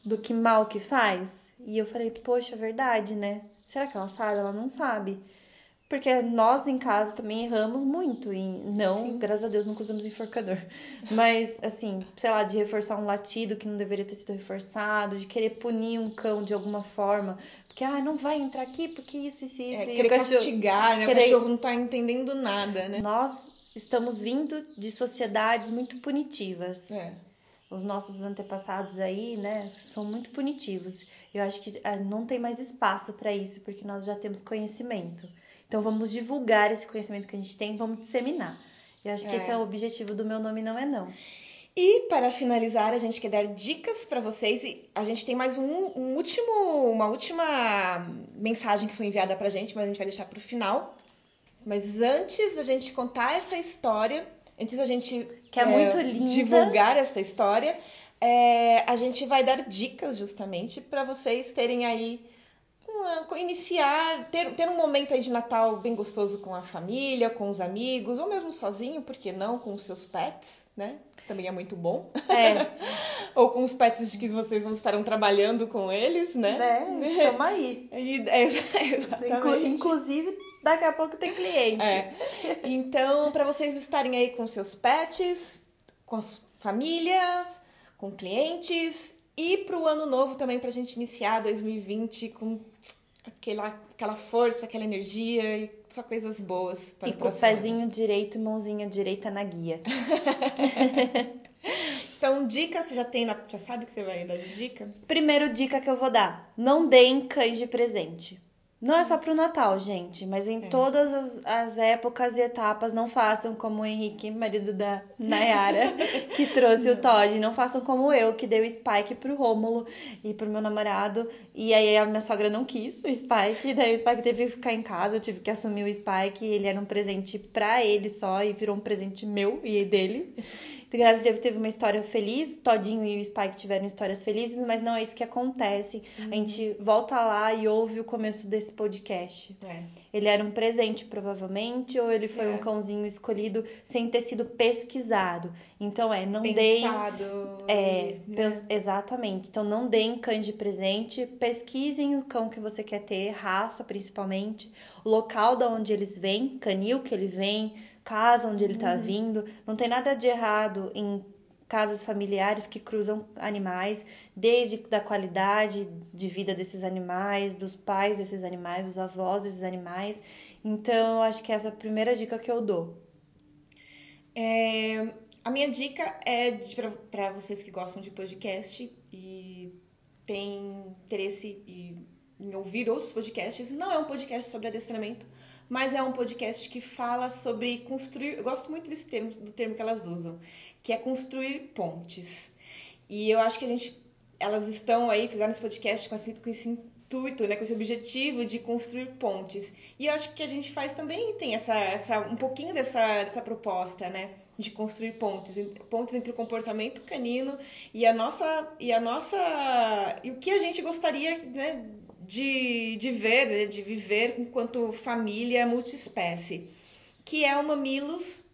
Do que mal que faz? E eu falei: Poxa, é verdade, né? Será que ela sabe? Ela não sabe. Porque nós em casa também erramos muito. E não, Sim. graças a Deus, nunca usamos enforcador. Mas, assim, sei lá, de reforçar um latido que não deveria ter sido reforçado, de querer punir um cão de alguma forma. Porque, ah, não vai entrar aqui porque isso, isso, isso. É, e querer cachorro... castigar, né? querer- O cachorro não tá entendendo nada, né? Nós estamos vindo de sociedades muito punitivas. É. Os nossos antepassados aí, né, são muito punitivos. Eu acho que ah, não tem mais espaço para isso, porque nós já temos conhecimento. Então vamos divulgar esse conhecimento que a gente tem, vamos disseminar. Eu acho que É. esse é o objetivo do meu nome não é não. E para finalizar, a gente quer dar dicas para vocês e a gente tem mais um, um último, uma última mensagem que foi enviada pra gente, mas a gente vai deixar pro final. Mas antes da gente contar essa história, antes da gente Que é muito linda. divulgar essa história, é, a gente vai dar dicas justamente para vocês terem aí uma- iniciar, ter, ter um momento aí de Natal bem gostoso com a família, com os amigos, ou mesmo sozinho, por que não, com os seus pets, né? Que também é muito bom. É, *laughs* ou com os pets de que vocês não estarão trabalhando com eles, né? né? Tamo aí. *laughs* E- é, *laughs* exatamente. Inclusive, daqui a pouco tem cliente. É. Então, para vocês estarem aí com seus pets, com as famílias, com clientes e para o ano novo também para a gente iniciar 2020 com aquela, aquela força, aquela energia e só coisas boas para E com o pezinho direito e mãozinha direita na guia. *laughs* Então, dicas, você já tem, na- já sabe que você vai dar de dica? Primeiro dica que eu vou dar: não deem cães de presente. Não é só pro Natal, gente, mas em É. todas as, as épocas e etapas, não façam como o Henrique, marido da Nayara, *laughs* que trouxe o Todd. Não façam como eu, que dei o Spike pro Rômulo e pro meu namorado. E aí a minha sogra não quis o Spike, daí o Spike teve que ficar em casa, eu tive que assumir o Spike. Ele era um presente pra ele só e virou um presente meu e dele. A Deus teve uma história feliz, Todinho e o Spike tiveram histórias felizes, mas não é isso que acontece. A gente volta lá e ouve o começo desse podcast. É. Ele era um presente, provavelmente, ou ele foi É. um cãozinho escolhido sem ter sido pesquisado. Então é, não deem. Pensado. É, né? exatamente. Então não deem cães de presente, pesquisem o cão que você quer ter, raça principalmente, local da onde eles vêm, canil que ele vem, casa onde ele Uhum. tá vindo. Não tem nada de errado em casas familiares que cruzam animais, desde da qualidade de vida desses animais, dos pais desses animais, dos avós desses animais. Então, eu acho que essa é a primeira dica que eu dou. É, a minha dica é para vocês que gostam de podcast e têm interesse em, em ouvir outros podcasts. Não é um podcast sobre adestramento, mas é um podcast que fala sobre construir. Eu gosto muito desse termo, do termo que elas usam, que é construir pontes. E eu acho que a gente, elas estão aí, fizeram esse podcast com esse, com esse intuito, né, com esse objetivo de construir pontes. E eu acho que a gente faz também, tem essa, essa um pouquinho dessa, dessa proposta, né, de construir pontes, pontes entre o comportamento canino e a nossa e a nossa e o que a gente gostaria, né, de, de ver, né, de viver enquanto família multiespécie, que é o Mamilos,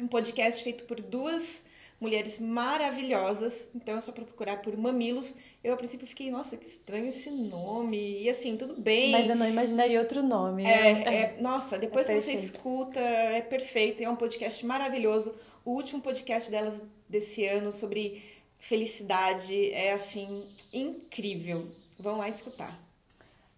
um podcast feito por duas mulheres maravilhosas. Então é só pra procurar por Mamilos. Eu a princípio fiquei, nossa, que estranho esse nome. E assim, tudo bem. Mas eu não imaginaria outro nome. É, né? é- nossa, depois É que você escuta, é perfeito, é um podcast maravilhoso. O último podcast delas desse ano sobre felicidade é assim incrível. Vão lá escutar.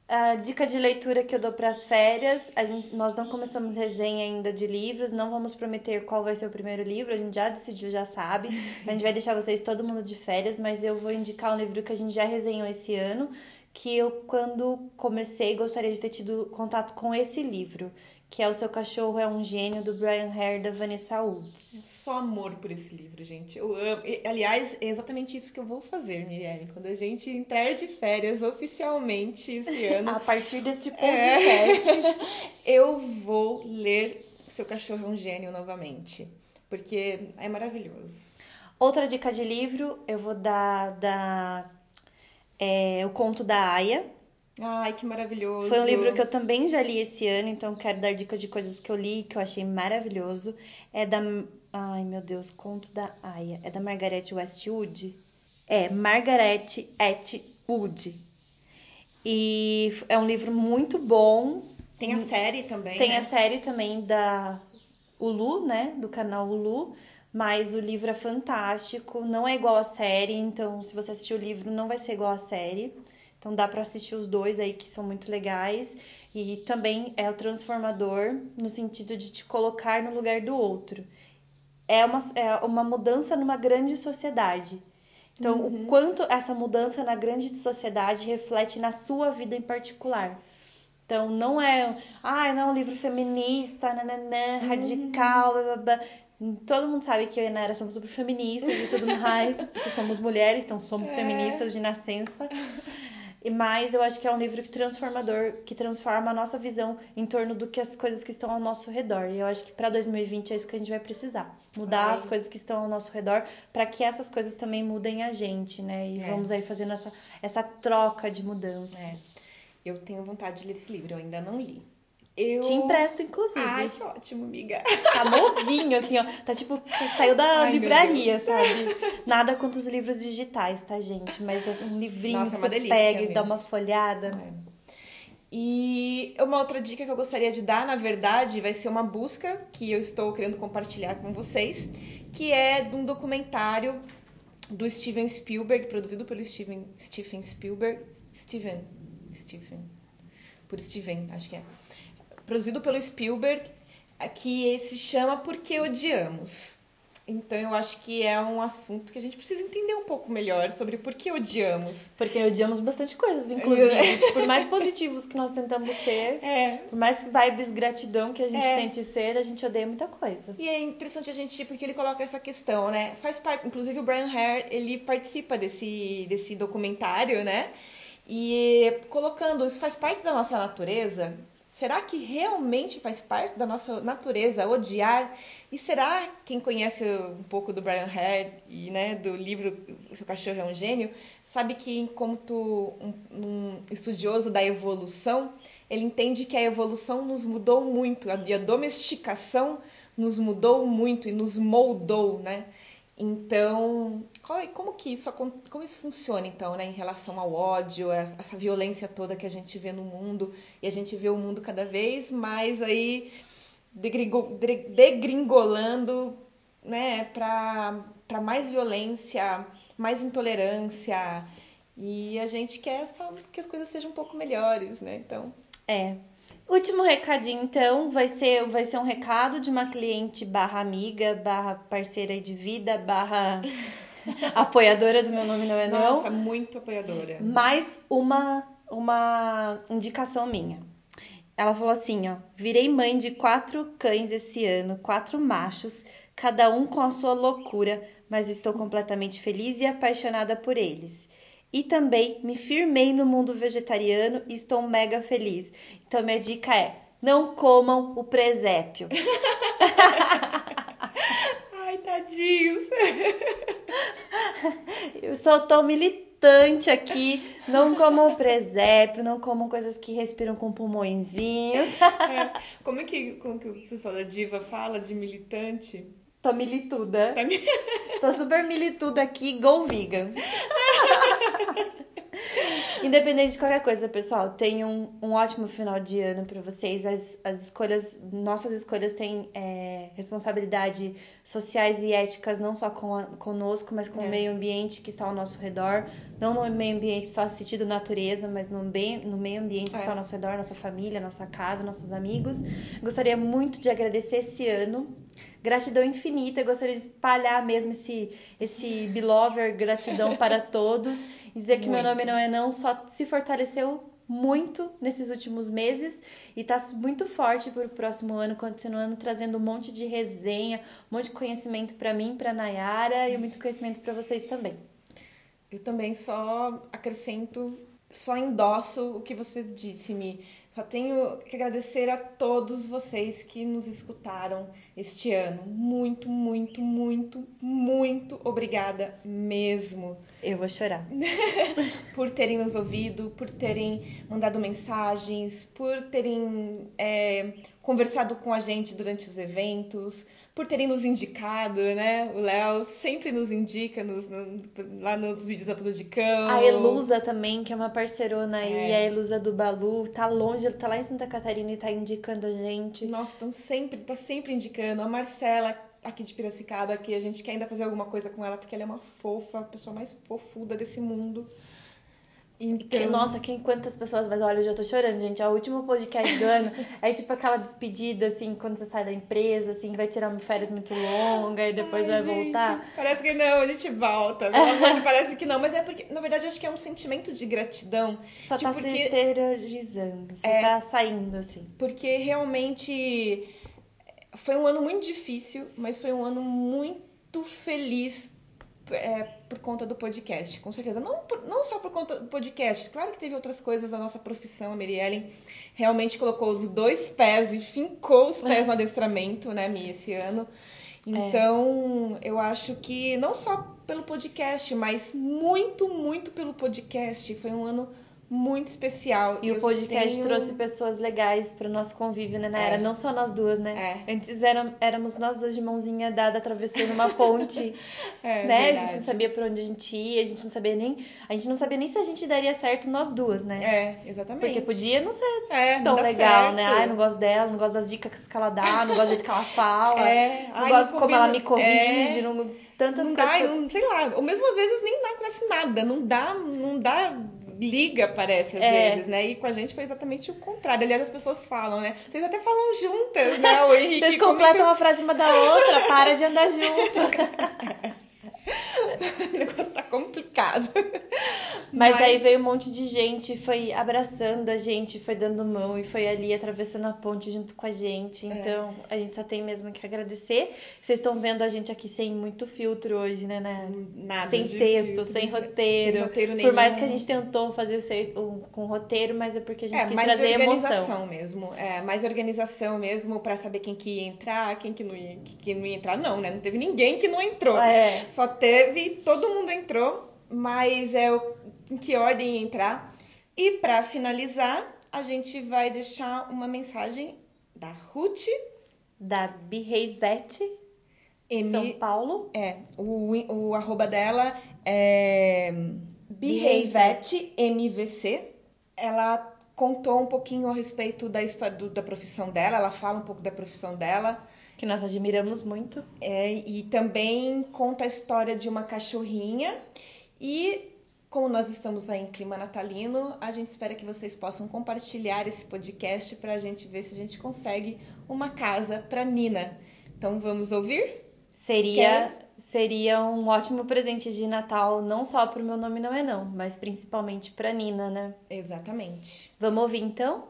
A dica de leitura que eu dou para as férias, gente- nós não começamos resenha ainda de livros, não vamos prometer qual vai ser o primeiro livro, a gente já decidiu, já sabe. A gente vai deixar vocês todo mundo de férias, mas eu vou indicar um livro que a gente já resenhou esse ano, que eu quando comecei gostaria de ter tido contato com esse livro, que é O Seu Cachorro é um Gênio do Brian Hare da Vanessa Woods. Só amor por esse livro, gente. Eu amo. Aliás, é exatamente isso que eu vou fazer, Mirielle. Quando a gente entrar de férias oficialmente esse *laughs* ano, A partir desse É. podcast, *laughs* eu vou ler O Seu Cachorro é um Gênio novamente. Porque é maravilhoso. Outra dica de livro, eu vou dar da é, o conto da Aya. Ai, que maravilhoso. Foi um livro que eu também já li esse ano, então quero dar dicas de coisas que eu li que eu achei maravilhoso. É da Ai, meu Deus, conto da Aya. É da Margaret Westwood? É, Margaret Atwood. E é um livro muito bom. Tem a série também. Tem né? a série também da Hulu, né? Do canal Hulu. Mas o livro é fantástico, não é igual à série, então se você assistir o livro não vai ser igual à série. Então dá pra assistir os dois aí que são muito legais. E também é o transformador no sentido de te colocar no lugar do outro. É uma, é uma mudança numa grande sociedade. Então, o quanto essa mudança na grande sociedade reflete na sua vida em particular. Então, não é, ah, não é um livro feminista, nananã, radical, blá, blá, blá. Todo mundo sabe que eu e a Nara somos super feministas e tudo mais, porque somos mulheres, então somos feministas de nascença. E mais, eu acho que é um livro que transformador, que transforma a nossa visão em torno do que as coisas que estão ao nosso redor. E eu acho que para 2020 é isso que a gente vai precisar, mudar Ai. as coisas que estão ao nosso redor para que essas coisas também mudem a gente, né? E É. vamos aí fazendo essa, essa troca de mudanças. É. Eu tenho vontade de ler esse livro, eu ainda não li. Eu... Te empresto, inclusive. Ai, que ótimo, amiga. Tá novinho, assim, ó. Tá tipo, saiu da Ai, livraria, sabe? Nada contra os livros digitais, tá, gente? Mas é um livrinho Nossa, que é uma você delícia pega e dá uma folhada. E uma outra dica que eu gostaria de dar, na verdade, vai ser uma busca que eu estou querendo compartilhar com vocês, que é de um documentário do Steven Spielberg, produzido pelo Steven, Stephen Spielberg. Steven. Stephen. Por Steven, acho que é. Produzido pelo Spielberg, que se chama Por que Odiamos? Então eu acho que é um assunto que a gente precisa entender um pouco melhor sobre por que odiamos. Porque odiamos bastante coisas, inclusive. *laughs* Por mais positivos que nós tentamos ser, É, por mais vibes gratidão que a gente É. tente ser, a gente odeia muita coisa. E é interessante a gente, porque ele coloca essa questão, né? Faz parte, inclusive o Brian Hare, ele participa desse, desse documentário, né? E colocando, isso faz parte da nossa natureza, Será que realmente faz parte da nossa natureza odiar? E será, quem conhece um pouco do Brian Hare e né, do livro O Seu Cachorro é um Gênio, sabe que tu, um, um estudioso da evolução, ele entende que a evolução nos mudou muito, e a domesticação nos mudou muito e nos moldou, né? Então, qual, como que isso como isso funciona então, né, em relação ao ódio, essa violência toda que a gente vê no mundo e a gente vê o mundo cada vez mais aí degringolando, né, para para mais violência, mais intolerância e a gente quer só que as coisas sejam um pouco melhores, né? Então, é. Último recadinho, então, vai ser, vai ser um recado de uma cliente barra amiga, barra parceira de vida, barra *laughs* apoiadora do meu nome não é não. Nossa, muito apoiadora. Mais uma, uma indicação minha. Ela falou assim, ó, virei mãe de quatro cães esse ano, quatro machos, cada um com a sua loucura, mas estou completamente feliz e apaixonada por eles. E também me firmei no mundo vegetariano e estou mega feliz. Então, minha dica é: não comam o presépio. *laughs* Ai, tadinhos. Eu sou tão militante aqui. Não comam presépio, não comam coisas que respiram com pulmõezinhos. É. Como, é que, como que o pessoal da Diva fala de militante? Tô milituda. Tá *laughs* Tô super milituda aqui, go vegan. *laughs* Independente de qualquer coisa, pessoal, tenham um, um ótimo final de ano para vocês. As, as escolhas, nossas escolhas têm é, responsabilidade sociais e éticas, não só com a, conosco, mas com é. o meio ambiente que está ao nosso redor. Não no meio ambiente só assistido natureza, mas no, bem, no meio ambiente que é. está ao nosso redor, nossa família, nossa casa, nossos amigos. Gostaria muito de agradecer esse ano Gratidão infinita, eu gostaria de espalhar mesmo esse, esse belover gratidão *laughs* para todos. E dizer que muito. meu nome não é não, só se fortaleceu muito nesses últimos meses e está muito forte para o próximo ano, continuando trazendo um monte de resenha, um monte de conhecimento para mim, para Nayara e muito conhecimento para vocês também. Eu também só acrescento, só endosso o que você disse, Mi. Só tenho que agradecer a todos vocês que nos escutaram este ano. Muito, muito, muito, muito obrigada mesmo. Eu vou chorar. *laughs* por terem nos ouvido, por terem mandado mensagens, por terem é, conversado com a gente durante os eventos, por terem nos indicado, né? O Léo sempre nos indica nos, no, lá nos vídeos da Tudo de Cão. A Elusa também, que é uma parcerona aí, é. a Elusa do Balu, tá longe, tá lá em Santa Catarina e tá indicando a gente. Nossa, estão sempre, tá sempre indicando. A Marcela, aqui de Piracicaba, que a gente quer ainda fazer alguma coisa com ela, porque ela é uma fofa, a pessoa mais fofuda desse mundo. Então... Que, nossa, quem, quantas pessoas, mas olha, eu já tô chorando, gente. É o último podcast do ano *laughs* é tipo aquela despedida, assim, quando você sai da empresa, assim, vai tirar uma férias muito longa e depois Ai, vai gente, voltar. Parece que não, a gente volta. *laughs* parece que não, mas é porque, na verdade, acho que é um sentimento de gratidão. Só tá porque... se exteriorizando, só é, tá saindo, assim. Porque realmente foi um ano muito difícil, mas foi um ano muito feliz é, por conta do podcast, com certeza. Não, não só por conta do podcast, claro que teve outras coisas da nossa profissão. A Mary Ellen realmente colocou os dois pés e fincou os pés no *laughs* adestramento, né, Mi, esse ano. Então, é. eu acho que não só pelo podcast, mas muito, muito pelo podcast. Foi um ano muito especial. E, o podcast tenho... trouxe pessoas legais para o nosso convívio, né, Nayara? É. Não só nós duas, né? É. Antes eram, éramos nós duas de mãozinha dada atravessando uma ponte, *laughs* é, né? Verdade. A gente não sabia para onde a gente ia, a gente não sabia nem, a gente não sabia nem se a gente daria certo nós duas, né? É, exatamente. Porque podia não ser é, tão legal, certo. né? Ai, não gosto dela, não gosto das dicas que ela dá, não gosto do jeito que ela fala, é. não Ai, gosto não como ela me corrige, é. não tantas não coisas. Dá, não, sei lá, ou mesmo às vezes nem dá quase nada, não dá, não dá liga, parece, às é. vezes, né? E com a gente foi exatamente o contrário. Aliás, as pessoas falam, né? Vocês até falam juntas, né? O *laughs* Henrique. Vocês completam que... uma frase uma da outra, para de andar junto. *laughs* *laughs* o negócio tá complicado. Mas, Mas- daí veio um monte de gente, foi abraçando a gente, foi dando mão e foi ali atravessando a ponte junto com a gente. Então, a gente só tem mesmo que agradecer. Vocês estão vendo a gente aqui sem muito filtro hoje, né? né? Nada sem texto, filtro, sem sem roteiro. roteiro Por mais nenhum. que a gente tentou fazer o com roteiro, mas é porque a gente É, quis mais trazer organização emoção. mesmo. É, mais organização mesmo pra saber quem que ia entrar, quem que não ia, quem não ia entrar. Não, né? Não teve ninguém que não entrou. É. Só teve, todo mundo entrou, mas é o- em que ordem entrar. E pra finalizar, a gente vai deixar uma mensagem da Ruth Da M. São Paulo. É, o, o arroba dela é Behavete MVC. Ela contou um pouquinho a respeito da história do- da profissão dela, ela fala um pouco da profissão dela. Que nós admiramos muito. É, e também conta a história de uma cachorrinha. E como nós estamos aí em clima natalino, a gente espera que vocês possam compartilhar esse podcast para a gente ver se a gente consegue uma casa para Nina. Então vamos ouvir? Seria, seria um ótimo presente de Natal, não só pro meu nome não é não, mas principalmente pra Nina, né? Exatamente. Vamos ouvir então?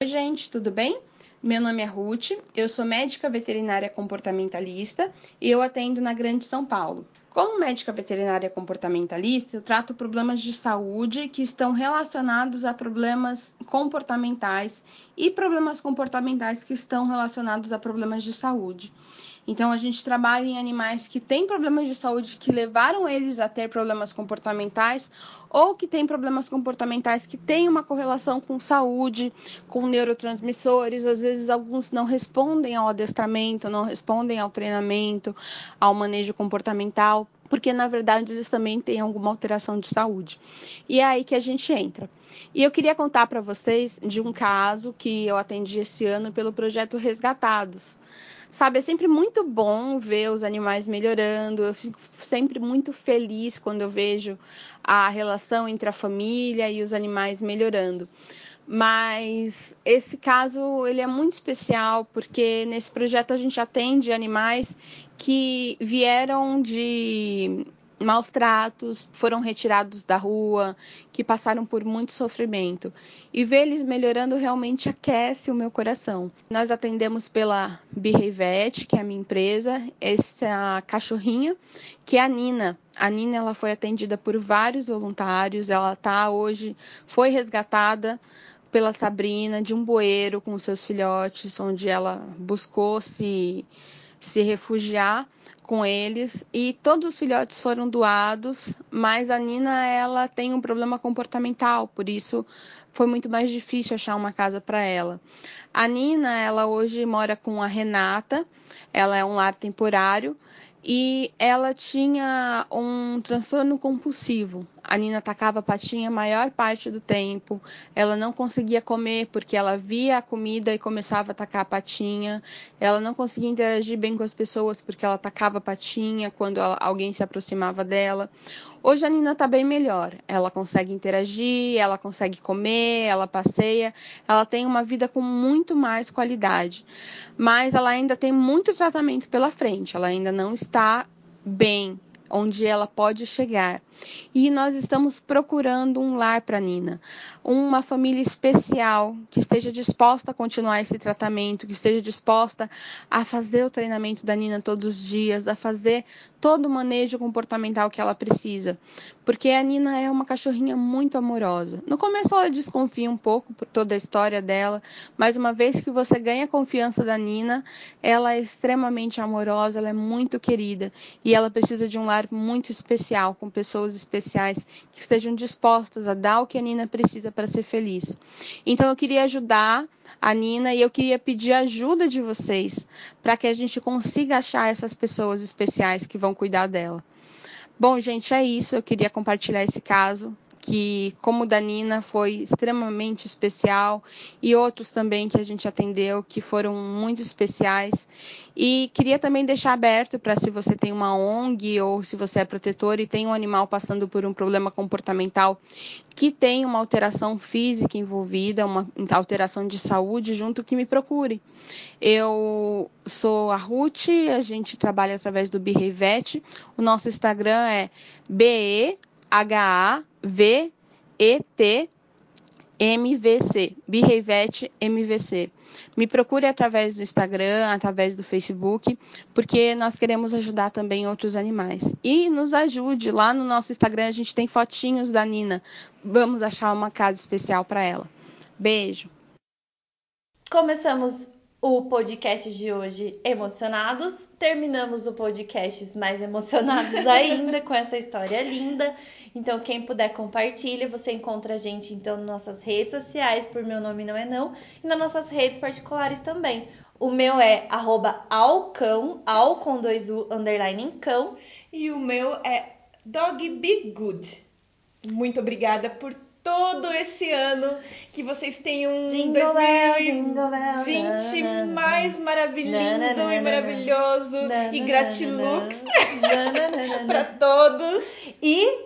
Oi, gente, tudo bem? Meu nome é Ruth, eu sou médica veterinária comportamentalista e eu atendo na Grande São Paulo. Como médica veterinária comportamentalista, eu trato problemas de saúde que estão relacionados a problemas comportamentais e problemas comportamentais que estão relacionados a problemas de saúde. Então, a gente trabalha em animais que têm problemas de saúde que levaram eles a ter problemas comportamentais ou que têm problemas comportamentais que têm uma correlação com saúde, com neurotransmissores. Às vezes, alguns não respondem ao adestramento, não respondem ao treinamento, ao manejo comportamental, porque na verdade eles também têm alguma alteração de saúde. E é aí que a gente entra. E eu queria contar para vocês de um caso que eu atendi esse ano pelo projeto Resgatados. Sabe, é sempre muito bom ver os animais melhorando. Eu fico sempre muito feliz quando eu vejo a relação entre a família e os animais melhorando. Mas esse caso ele é muito especial porque nesse projeto a gente atende animais que vieram de maus tratos, foram retirados da rua, que passaram por muito sofrimento. E ver eles melhorando realmente aquece o meu coração. Nós atendemos pela Behavet, que é a minha empresa, essa cachorrinha, que é a Nina. A Nina ela foi atendida por vários voluntários, ela tá hoje foi resgatada pela Sabrina de um bueiro com seus filhotes, onde ela buscou se se refugiar com eles e todos os filhotes foram doados, mas a Nina ela tem um problema comportamental, por isso foi muito mais difícil achar uma casa para ela. A Nina ela hoje mora com a Renata, ela é um lar temporário e ela tinha um transtorno compulsivo. A Nina atacava a patinha a maior parte do tempo. Ela não conseguia comer porque ela via a comida e começava a atacar a patinha. Ela não conseguia interagir bem com as pessoas porque ela atacava a patinha quando ela, alguém se aproximava dela. Hoje a Nina está bem melhor. Ela consegue interagir, ela consegue comer, ela passeia, ela tem uma vida com muito mais qualidade. Mas ela ainda tem muito tratamento pela frente. Ela ainda não está bem onde ela pode chegar. E nós estamos procurando um lar para Nina, uma família especial que esteja disposta a continuar esse tratamento, que esteja disposta a fazer o treinamento da Nina todos os dias, a fazer todo o manejo comportamental que ela precisa. Porque a Nina é uma cachorrinha muito amorosa. No começo ela desconfia um pouco por toda a história dela, mas uma vez que você ganha a confiança da Nina, ela é extremamente amorosa, ela é muito querida e ela precisa de um lar muito especial, com pessoas especiais que estejam dispostas a dar o que a Nina precisa para ser feliz. Então eu queria ajudar a Nina e eu queria pedir ajuda de vocês para que a gente consiga achar essas pessoas especiais que vão cuidar dela. Bom, gente, é isso. Eu queria compartilhar esse caso que, como da Nina, foi extremamente especial e outros também que a gente atendeu que foram muito especiais. E queria também deixar aberto para se você tem uma ONG ou se você é protetor e tem um animal passando por um problema comportamental que tem uma alteração física envolvida, uma alteração de saúde junto, que me procure. Eu sou a Ruth, a gente trabalha através do Behavet. O nosso Instagram é BE H-A-V-E-T MVC, Birrevet MVC. Me procure através do Instagram, através do Facebook, porque nós queremos ajudar também outros animais. E nos ajude, lá no nosso Instagram a gente tem fotinhos da Nina. Vamos achar uma casa especial para ela. Beijo. Começamos o podcast de hoje emocionados. Terminamos o podcast mais emocionados *laughs* ainda com essa história linda. Então, quem puder compartilha, você encontra a gente então nas nossas redes sociais, por meu nome não é não, e nas nossas redes particulares também. O meu é arroba alcão, al com dois U, underline cão. E o meu é dogbegood. Muito obrigada por todo esse ano, que vocês tenham um Jingle bell, 2020 jingle bell, mais maravilhoso e maravilhoso e gratilux *laughs* para todos. E